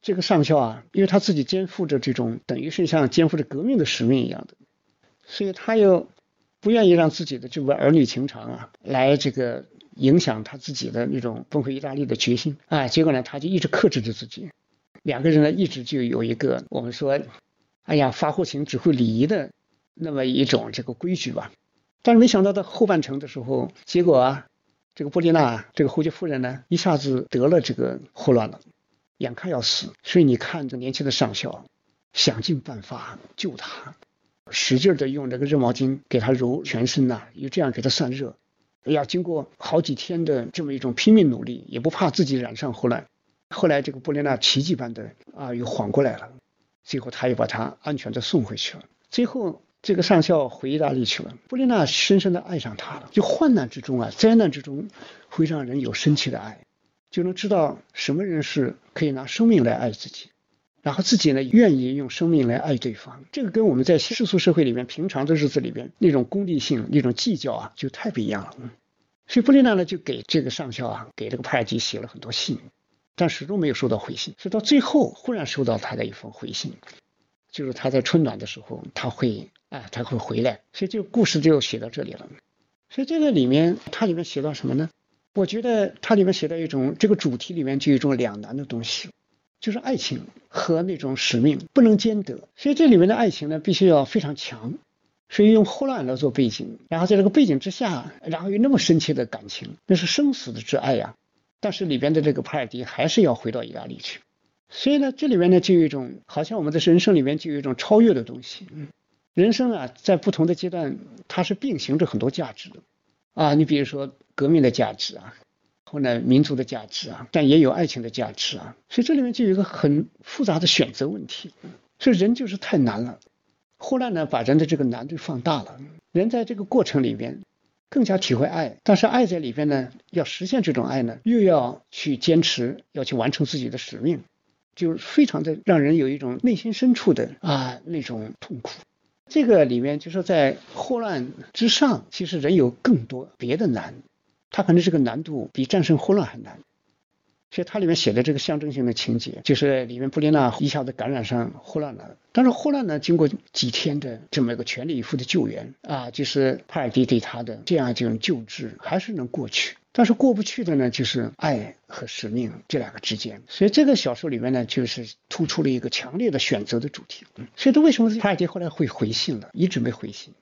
这个上校啊，因为他自己肩负着这种等于是像肩负着革命的使命一样的，所以他又不愿意让自己的这个儿女情长啊，来这个。影响他自己的那种崩溃意大利的决心啊，结果呢，他就一直克制着自己。两个人呢，一直就有一个我们说，哎呀，发乎情，只会礼仪的那么一种这个规矩吧。但是没想到到后半程的时候，结果啊，这个波丽娜这个侯爵夫人呢，一下子得了这个霍乱了，眼看要死。所以你看，这年轻的上校想尽办法救她，使劲的用这个热毛巾给她揉全身呐，又这样给她散热。要经过好几天的这么一种拼命努力，也不怕自己染上霍乱。后来这个布列娜奇迹般的啊又缓过来了，最后他又把他安全的送回去了。最后这个上校回意大利去了，布列娜深深的爱上他了。就患难之中啊，灾难之中会让人有深切的爱，就能知道什么人是可以拿生命来爱自己，然后自己呢愿意用生命来爱对方。这个跟我们在世俗社会里面平常的日子里边那种功利性、那种计较啊，就太不一样了。所以布丽娜呢就给这个上校啊，给这个帕尔基写了很多信，但始终没有收到回信。是到最后忽然收到他的一封回信，就是他在春暖的时候他会啊他会回来。所以这个故事就写到这里了。所以这个里面它里面写到什么呢？我觉得它里面写到一种这个主题里面就有一种两难的东西，就是爱情和那种使命不能兼得。所以这里面的爱情呢必须要非常强。所以用霍乱来做背景，然后在这个背景之下，然后有那么深切的感情，那是生死的挚爱呀。但是里边的这个帕尔迪还是要回到意大利去。所以呢，这里面呢就有一种，好像我们的人生里面就有一种超越的东西。人生啊，在不同的阶段，它是并行着很多价值的啊。你比如说革命的价值啊，后呢民族的价值啊，但也有爱情的价值啊。所以这里面就有一个很复杂的选择问题。所以人就是太难了。霍乱呢，把人的这个难度放大了。人在这个过程里边更加体会爱，但是爱在里边呢，要实现这种爱呢，又要去坚持，要去完成自己的使命，就非常的让人有一种内心深处的啊那种痛苦。这个里面就说在霍乱之上，其实人有更多别的难，他可能这个难度比战胜霍乱还难。所以它里面写的这个象征性的情节，就是里面布列娜一下子感染上霍乱了。但是霍乱呢，经过几天的这么一个全力以赴的救援啊，就是帕尔迪对他的这样一种救治，还是能过去。但是过不去的呢，就是爱和使命这两个之间。所以这个小说里面呢，就是突出了一个强烈的选择的主题。所以他为什么帕尔迪后来会回信了？一直没回信。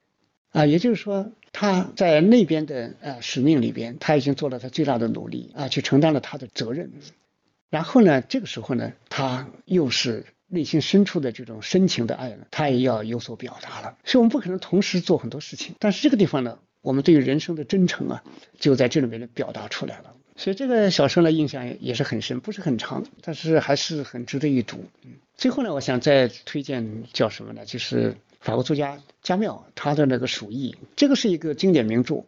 啊，也就是说，他在那边的呃使命里边，他已经做了他最大的努力啊，去承担了他的责任。然后呢，这个时候呢，他又是内心深处的这种深情的爱呢，他也要有所表达了。所以我们不可能同时做很多事情，但是这个地方呢，我们对于人生的真诚啊，就在这里面呢表达出来了。所以这个小说呢，印象也是很深，不是很长，但是还是很值得一读。最后呢，我想再推荐叫什么呢？就是。法国作家加缪他的那个《鼠疫》，这个是一个经典名著，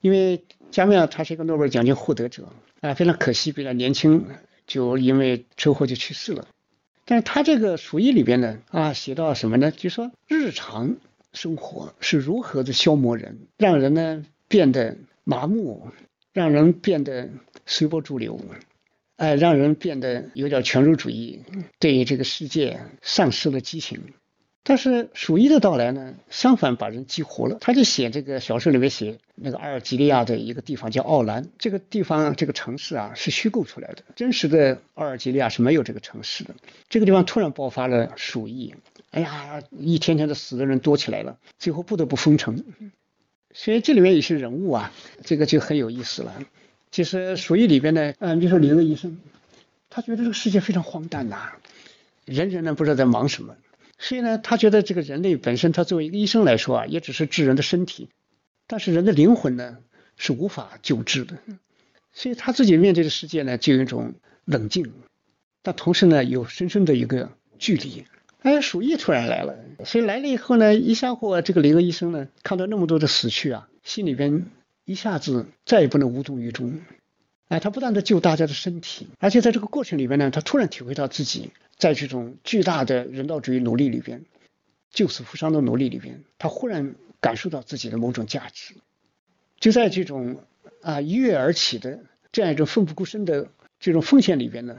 因为加缪他是一个诺贝尔奖金获得者啊，非常可惜比较年轻就因为车祸就去世了。但是他这个《鼠疫》里边呢啊，写到什么呢？就说日常生活是如何的消磨人，让人呢变得麻木，让人变得随波逐流，哎，让人变得有点权威主义，对于这个世界丧失了激情。但是鼠疫的到来呢，相反把人激活了。他就写这个小说里面写那个阿尔及利亚的一个地方叫奥兰，这个地方这个城市啊是虚构出来的，真实的阿尔及利亚是没有这个城市的。这个地方突然爆发了鼠疫，哎呀，一天天的死的人多起来了，最后不得不封城。所以这里面有些人物啊，这个就很有意思了。其实鼠疫里边呢，嗯，比如说李鄂医生，他觉得这个世界非常荒诞呐，人人呢不知道在忙什么。所以呢，他觉得这个人类本身，他作为一个医生来说啊，也只是治人的身体，但是人的灵魂呢是无法救治的。所以他自己面对的世界呢，就有一种冷静，但同时呢，有深深的一个距离。哎，鼠疫突然来了，所以来了以后呢，一下伙这个林鄂医生呢，看到那么多的死去啊，心里边一下子再也不能无动于衷。哎，他不断的救大家的身体，而且在这个过程里边呢，他突然体会到自己在这种巨大的人道主义努力里边，救死扶伤的努力里边，他忽然感受到自己的某种价值。就在这种啊一跃而起的这样一种奋不顾身的这种奉献里边呢，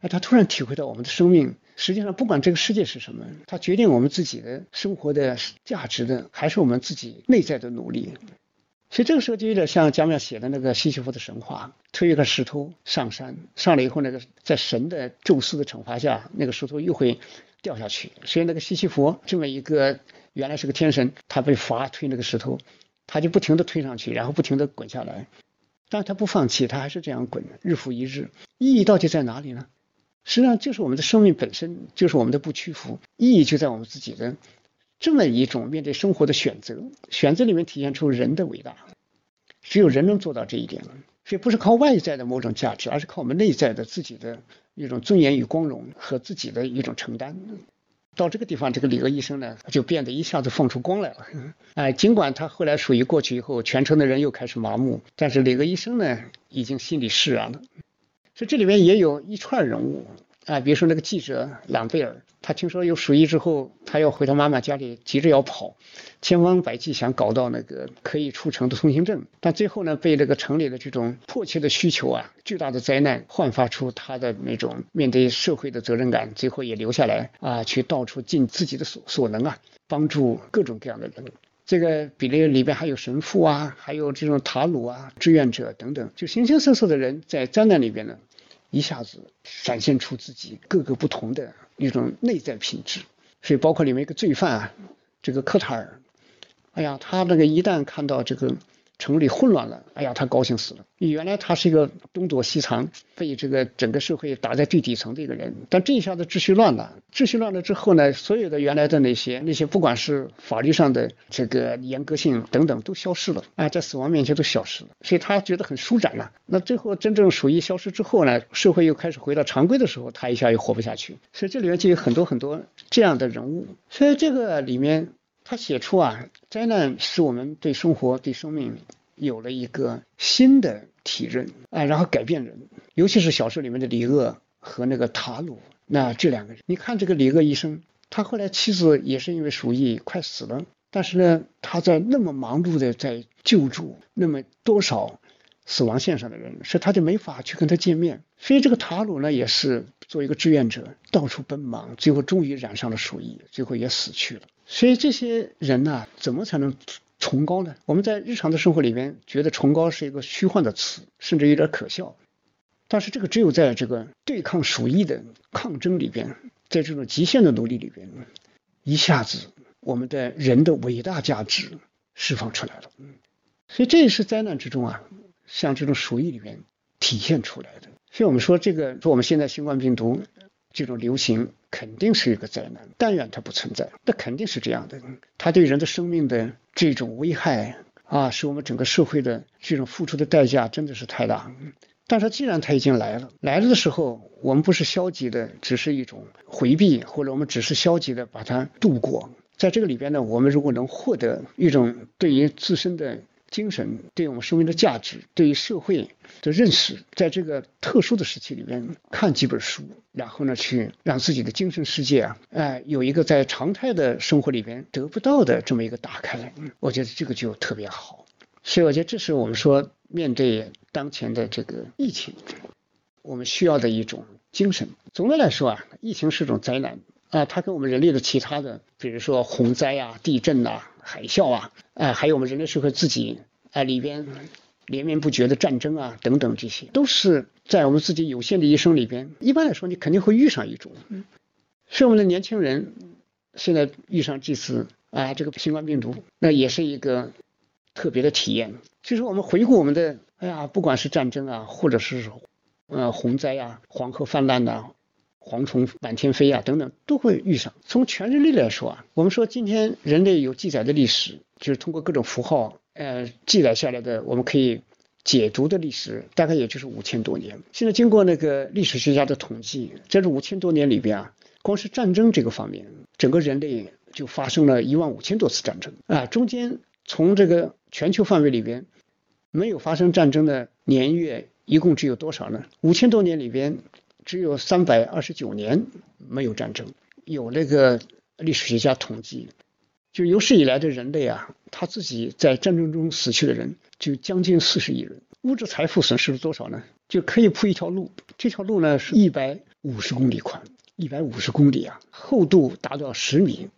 哎，他突然体会到我们的生命实际上不管这个世界是什么，它决定我们自己的生活的价值的还是我们自己内在的努力。所以这个时候就有点像加缪写的那个西西弗的神话，推一个石头上山，上来以后那个在神的宙斯的惩罚下，那个石头又会掉下去。所以那个西西弗这么一个原来是个天神，他被罚推那个石头，他就不停的推上去，然后不停的滚下来，但他不放弃，他还是这样滚，日复一日。意义到底在哪里呢？实际上就是我们的生命本身，就是我们的不屈服，意义就在我们自己的。这么一种面对生活的选择，选择里面体现出人的伟大，只有人能做到这一点。所以不是靠外在的某种价值，而是靠我们内在的自己的一种尊严与光荣和自己的一种承担。到这个地方，这个李鄂医生呢，就变得一下子放出光来了。哎，尽管他后来属于过去以后，全城的人又开始麻木，但是李鄂医生呢，已经心里释然了。所以这里面也有一串人物。啊，比如说那个记者朗贝尔，他听说有鼠疫之后，他要回他妈妈家里，急着要跑，千方百计想搞到那个可以出城的通行证，但最后呢，被这个城里的这种迫切的需求啊，巨大的灾难焕发出他的那种面对社会的责任感，最后也留下来啊，去到处尽自己的所所能啊，帮助各种各样的人。这个比例里边还有神父啊，还有这种塔鲁啊，志愿者等等，就形形色色的人在灾难里边呢。一下子展现出自己各个不同的一种内在品质，所以包括里面一个罪犯啊，这个科塔尔，哎呀，他那个一旦看到这个。城里混乱了，哎呀，他高兴死了。原来他是一个东躲西藏，被这个整个社会打在最底层的一个人，但这一下子秩序乱了，秩序乱了之后呢，所有的原来的那些那些，不管是法律上的这个严格性等等，都消失了，哎，在死亡面前都消失了，所以他觉得很舒展了。那最后真正鼠疫消失之后呢，社会又开始回到常规的时候，他一下又活不下去。所以这里面就有很多很多这样的人物。所以这个里面。他写出啊，灾难使我们对生活、对生命有了一个新的体认啊，然后改变人。尤其是小说里面的李鄂和那个塔鲁，那这两个人，你看这个李鄂医生，他后来妻子也是因为鼠疫快死了，但是呢，他在那么忙碌的在救助那么多少死亡线上的人，所以他就没法去跟他见面。所以这个塔鲁呢，也是做一个志愿者，到处奔忙，最后终于染上了鼠疫，最后也死去了。所以这些人呢，怎么才能崇高呢？我们在日常的生活里面觉得崇高是一个虚幻的词，甚至有点可笑。但是这个只有在这个对抗鼠疫的抗争里边，在这种极限的努力里边，一下子我们的人的伟大价值释放出来了。所以这也是灾难之中啊，像这种鼠疫里面体现出来的。所以我们说这个，说我们现在新冠病毒。这种流行肯定是一个灾难，但愿它不存在，那肯定是这样的。它对人的生命的这种危害啊，是我们整个社会的这种付出的代价真的是太大。但是既然它已经来了，来了的时候，我们不是消极的，只是一种回避，或者我们只是消极的把它度过。在这个里边呢，我们如果能获得一种对于自身的。精神对我们生命的价值，对于社会的认识，在这个特殊的时期里面看几本书，然后呢，去让自己的精神世界啊，哎，有一个在常态的生活里边得不到的这么一个打开，我觉得这个就特别好。所以我觉得这是我们说面对当前的这个疫情，我们需要的一种精神。总的来说啊，疫情是种灾难，啊，它跟我们人类的其他的，比如说洪灾啊、地震呐、海啸啊，啊，还有我们人类社会自己啊里边连绵不绝的战争啊等等，这些都是在我们自己有限的一生里边，一般来说你肯定会遇上一种。所以我们的年轻人现在遇上这次啊这个新冠病毒，那也是一个特别的体验。其实我们回顾我们的，哎呀，不管是战争啊，或者是呃洪灾啊、黄河泛滥呐、蝗虫满天飞啊等等，都会遇上。从全人类来说啊，我们说今天人类有记载的历史，就是通过各种符号呃记载下来的，我们可以解读的历史，大概也就是五千多年。现在经过那个历史学家的统计，在这五千多年里边啊。光是战争这个方面，整个人类就发生了一万五千多次战争啊！中间从这个全球范围里边，没有发生战争的年月一共只有多少呢？五千多年里边，只有三百二十九年没有战争。有那个历史学家统计，就有史以来的人类啊，他自己在战争中死去的人就将近四十亿人，物质财富损失了多少呢？就可以铺一条路，这条路呢是一百五十公里宽。一百五十公里啊，厚度达到十米，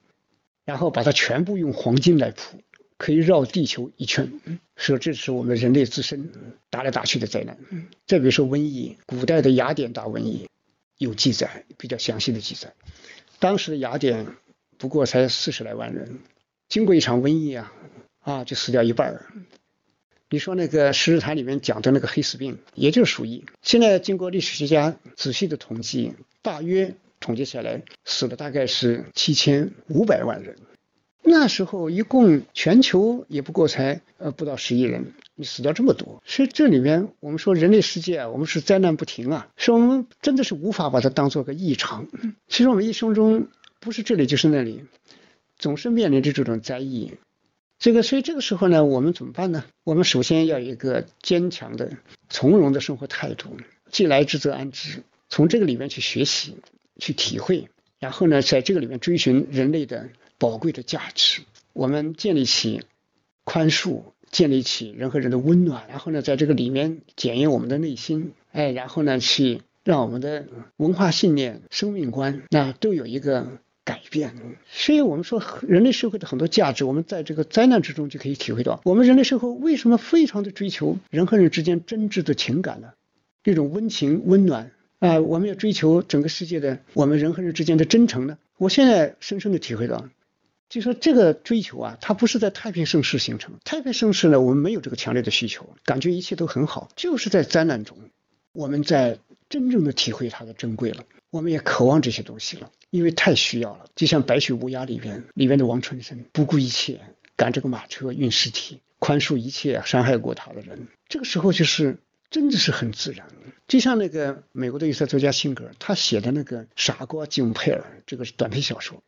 然后把它全部用黄金来铺，可以绕地球一圈。说这是我们人类自身打来打去的灾难。再比如说瘟疫，古代的雅典大瘟疫有记载，比较详细的记载。当时的雅典不过才四十来万人，经过一场瘟疫啊，啊就死掉一半儿。你说那个《十日谈》里面讲的那个黑死病，也就是鼠疫。现在经过历史学家仔细的统计，大约。统计下来死了大概是七千五百万人，那时候一共全球也不过才呃不到十亿人，你死掉这么多，所以这里面我们说人类世界啊，我们是灾难不停啊，是我们真的是无法把它当做个异常。其实我们一生中不是这里就是那里，总是面临着这种灾异。这个所以这个时候呢，我们怎么办呢？我们首先要有一个坚强的、从容的生活态度，既来之则安之，从这个里面去学习。去体会，然后呢，在这个里面追寻人类的宝贵的价值。我们建立起宽恕，建立起人和人的温暖，然后呢，在这个里面检验我们的内心，哎，然后呢，去让我们的文化信念、生命观那都有一个改变。所以我们说，人类社会的很多价值，我们在这个灾难之中就可以体会到。我们人类社会为什么非常的追求人和人之间真挚的情感呢？这种温情、温暖。啊，我们要追求整个世界的我们人和人之间的真诚呢。我现在深深的体会到，就说这个追求啊，它不是在太平盛世形成。太平盛世呢，我们没有这个强烈的需求，感觉一切都很好。就是在灾难中，我们在真正的体会它的珍贵了。我们也渴望这些东西了，因为太需要了。就像《白雪乌鸦》里边里边的王春生，不顾一切赶这个马车运尸体，宽恕一切伤害过他的人。这个时候就是。真的是很自然，就像那个美国的一些作家辛格，他写的那个《傻瓜金佩尔》这个短篇小说，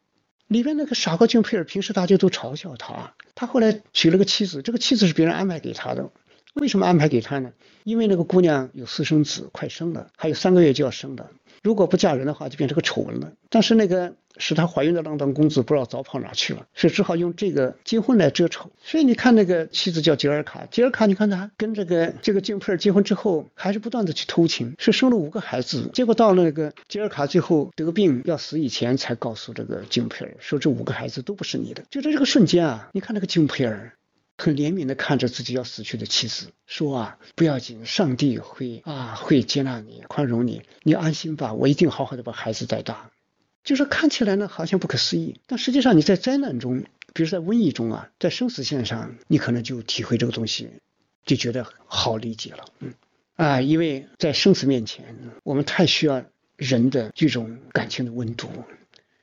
里边那个傻瓜金佩尔，平时大家都嘲笑他，他后来娶了个妻子，这个妻子是别人安排给他的，为什么安排给他呢？因为那个姑娘有私生子，快生了，还有三个月就要生了。如果不嫁人的话，就变成个丑闻了。但是那个使她怀孕的浪荡公子不知道早跑哪去了，所以只好用这个结婚来遮丑。所以你看那个妻子叫吉尔卡，吉尔卡你看他跟这个这个金佩尔结婚之后，还是不断的去偷情，是生了五个孩子。结果到了那个吉尔卡最后得病要死以前，才告诉这个金佩尔说这五个孩子都不是你的。就在这个瞬间啊，你看那个金佩尔。很怜悯的看着自己要死去的妻子，说啊，不要紧，上帝会啊会接纳你，宽容你，你安心吧，我一定好好的把孩子带大。就是看起来呢好像不可思议，但实际上你在灾难中，比如在瘟疫中啊，在生死线上，你可能就体会这个东西，就觉得好理解了。嗯啊，因为在生死面前，我们太需要人的这种感情的温度，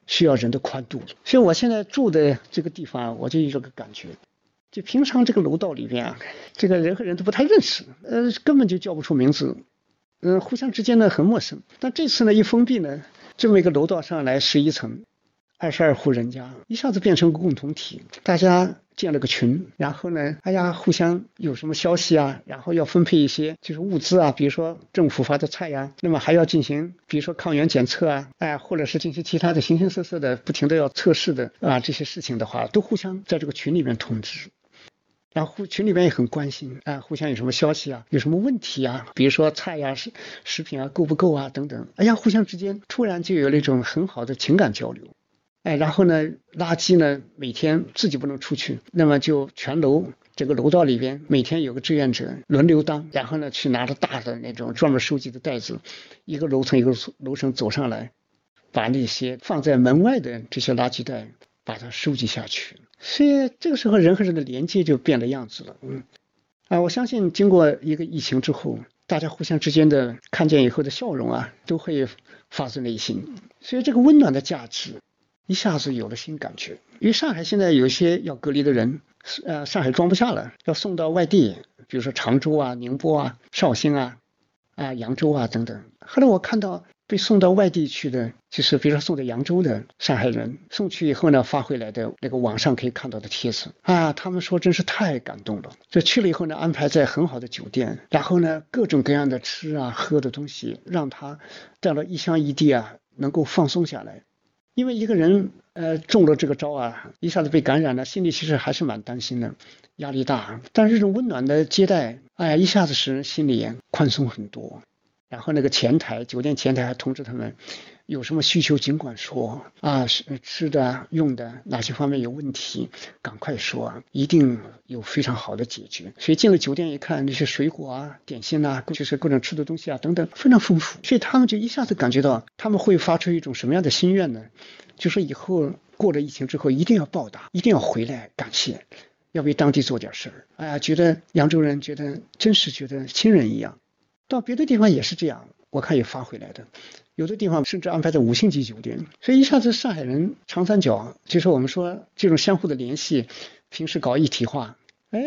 需要人的宽度。所以我现在住的这个地方，我就有这个感觉。就平常这个楼道里边啊，这个人和人都不太认识，呃，根本就叫不出名字，嗯，互相之间呢很陌生。但这次呢一封闭呢，这么一个楼道上来十一层，二十二户人家，一下子变成个共同体，大家建了个群，然后呢，哎呀，互相有什么消息啊，然后要分配一些就是物资啊，比如说政府发的菜呀，那么还要进行，比如说抗原检测啊，哎，或者是进行其他的形形色色的不停的要测试的啊这些事情的话，都互相在这个群里面通知。然后群里边也很关心啊，互相有什么消息啊，有什么问题啊，比如说菜呀、食食品啊够不够啊等等，哎呀，互相之间突然就有了一种很好的情感交流。哎，然后呢，垃圾呢，每天自己不能出去，那么就全楼这个楼道里边每天有个志愿者轮流当，然后呢，去拿着大的那种专门收集的袋子，一个楼层一个楼层走上来，把那些放在门外的这些垃圾袋把它收集下去。所以这个时候人和人的连接就变了样子了。嗯，啊，我相信经过一个疫情之后，大家互相之间的看见以后的笑容啊，都会发自内心。所以这个温暖的价值。一下子有了新感觉，因为上海现在有些要隔离的人，呃，上海装不下了，要送到外地，比如说常州啊、宁波啊、绍兴啊、啊扬州啊等等。后来我看到被送到外地去的，就是比如说送到扬州的上海人，送去以后呢，发回来的那个网上可以看到的帖子啊，他们说真是太感动了。这去了以后呢，安排在很好的酒店，然后呢，各种各样的吃啊、喝的东西，让他到了异乡异地啊，能够放松下来。因为一个人呃中了这个招啊，一下子被感染了，心里其实还是蛮担心的，压力大。但是这种温暖的接待，哎，一下子使人心里宽松很多。然后那个前台，酒店前台还通知他们。有什么需求尽管说啊，是吃的、用的，哪些方面有问题，赶快说，一定有非常好的解决。所以进了酒店一看，那些水果啊、点心呐，就是各种吃的东西啊等等，非常丰富。所以他们就一下子感觉到，他们会发出一种什么样的心愿呢？就说以后过了疫情之后，一定要报答，一定要回来感谢，要为当地做点事儿。哎呀，觉得扬州人觉得真是觉得亲人一样。到别的地方也是这样，我看也发回来的。有的地方甚至安排在五星级酒店，所以一下子上海人长三角，就是我们说这种相互的联系，平时搞一体化，哎，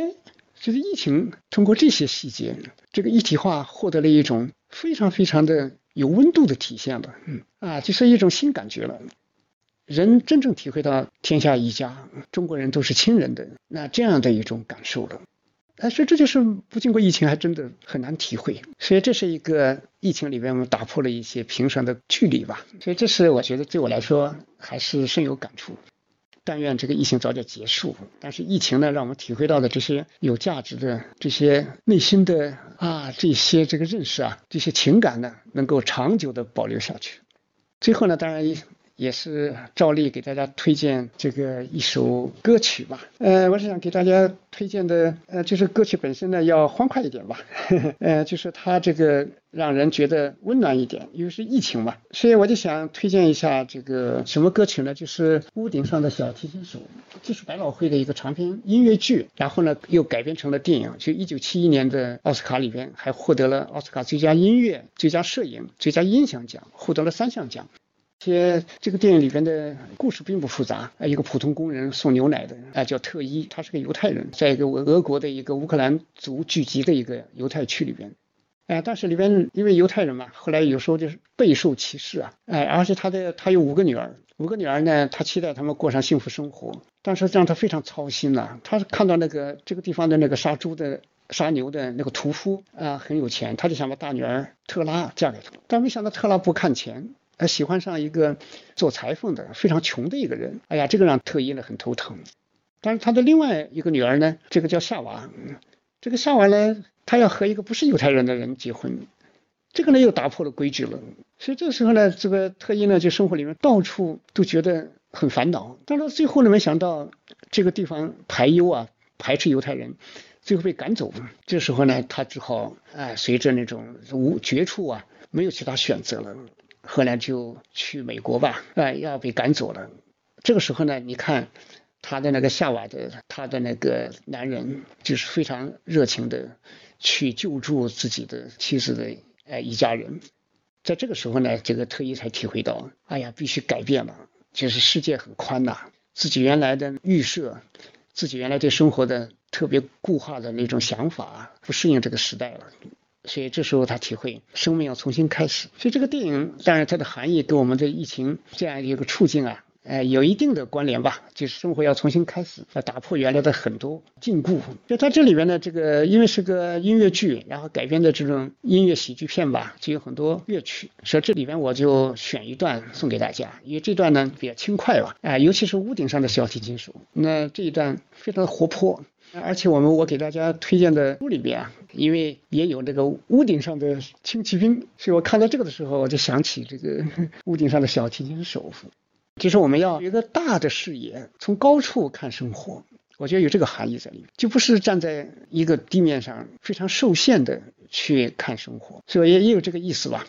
就是疫情通过这些细节，这个一体化获得了一种非常非常的有温度的体现了，嗯啊，就是一种新感觉了，人真正体会到天下一家，中国人都是亲人的那这样的一种感受了。但是这就是不经过疫情还真的很难体会，所以这是一个疫情里面我们打破了一些平常的距离吧，所以这是我觉得对我来说还是深有感触。但愿这个疫情早点结束，但是疫情呢，让我们体会到的这些有价值的这些内心的啊这些这个认识啊这些情感呢，能够长久的保留下去。最后呢，当然。也是照例给大家推荐这个一首歌曲吧。呃，我是想给大家推荐的，呃，就是歌曲本身呢要欢快一点吧。呵 呵呃，就是它这个让人觉得温暖一点，因为是疫情嘛，所以我就想推荐一下这个什么歌曲呢？就是《屋顶上的小提琴手》，这是百老汇的一个长篇音乐剧，然后呢又改编成了电影。就一九七一年的奥斯卡里边还获得了奥斯卡最佳音乐、最佳摄影、最佳音响奖，获得了三项奖。且这个电影里边的故事并不复杂，一个普通工人送牛奶的，啊，叫特伊，他是个犹太人，在一个俄国的一个乌克兰族聚集的一个犹太区里边，哎，但是里边因为犹太人嘛，后来有时候就是备受歧视啊，哎，而且他的他有五个女儿，五个女儿呢，他期待他们过上幸福生活，但是让他非常操心呐，他看到那个这个地方的那个杀猪的、杀牛的那个屠夫啊很有钱，他就想把大女儿特拉嫁给他，但没想到特拉不看钱。他喜欢上一个做裁缝的非常穷的一个人，哎呀，这个让特伊呢很头疼。但是他的另外一个女儿呢，这个叫夏娃，这个夏娃呢，她要和一个不是犹太人的人结婚，这个呢又打破了规矩了。所以这个时候呢，这个特伊呢就生活里面到处都觉得很烦恼。但是最后呢，没想到这个地方排犹啊，排斥犹太人，最后被赶走。这时候呢，他只好哎，随着那种无绝处啊，没有其他选择了。后来就去美国吧，哎，要被赶走了。这个时候呢，你看他的那个夏娃的，他的那个男人就是非常热情的去救助自己的妻子的哎一家人。在这个时候呢，这个特伊才体会到，哎呀，必须改变了，就是世界很宽呐，自己原来的预设，自己原来对生活的特别固化的那种想法，不适应这个时代了。所以这时候他体会生命要重新开始。所以这个电影当然它的含义跟我们的疫情这样一个处境啊，呃，有一定的关联吧。就是生活要重新开始，要打破原来的很多禁锢。就它这里边呢，这个因为是个音乐剧，然后改编的这种音乐喜剧片吧，就有很多乐曲。所以这里边我就选一段送给大家，因为这段呢比较轻快吧，啊，尤其是屋顶上的小提琴手，那这一段非常活泼。而且我们我给大家推荐的书里边啊，因为也有这个屋顶上的轻骑兵，所以我看到这个的时候，我就想起这个 屋顶上的小提琴手夫。就是我们要有一个大的视野，从高处看生活，我觉得有这个含义在里面，就不是站在一个地面上非常受限的去看生活，所以也有这个意思吧。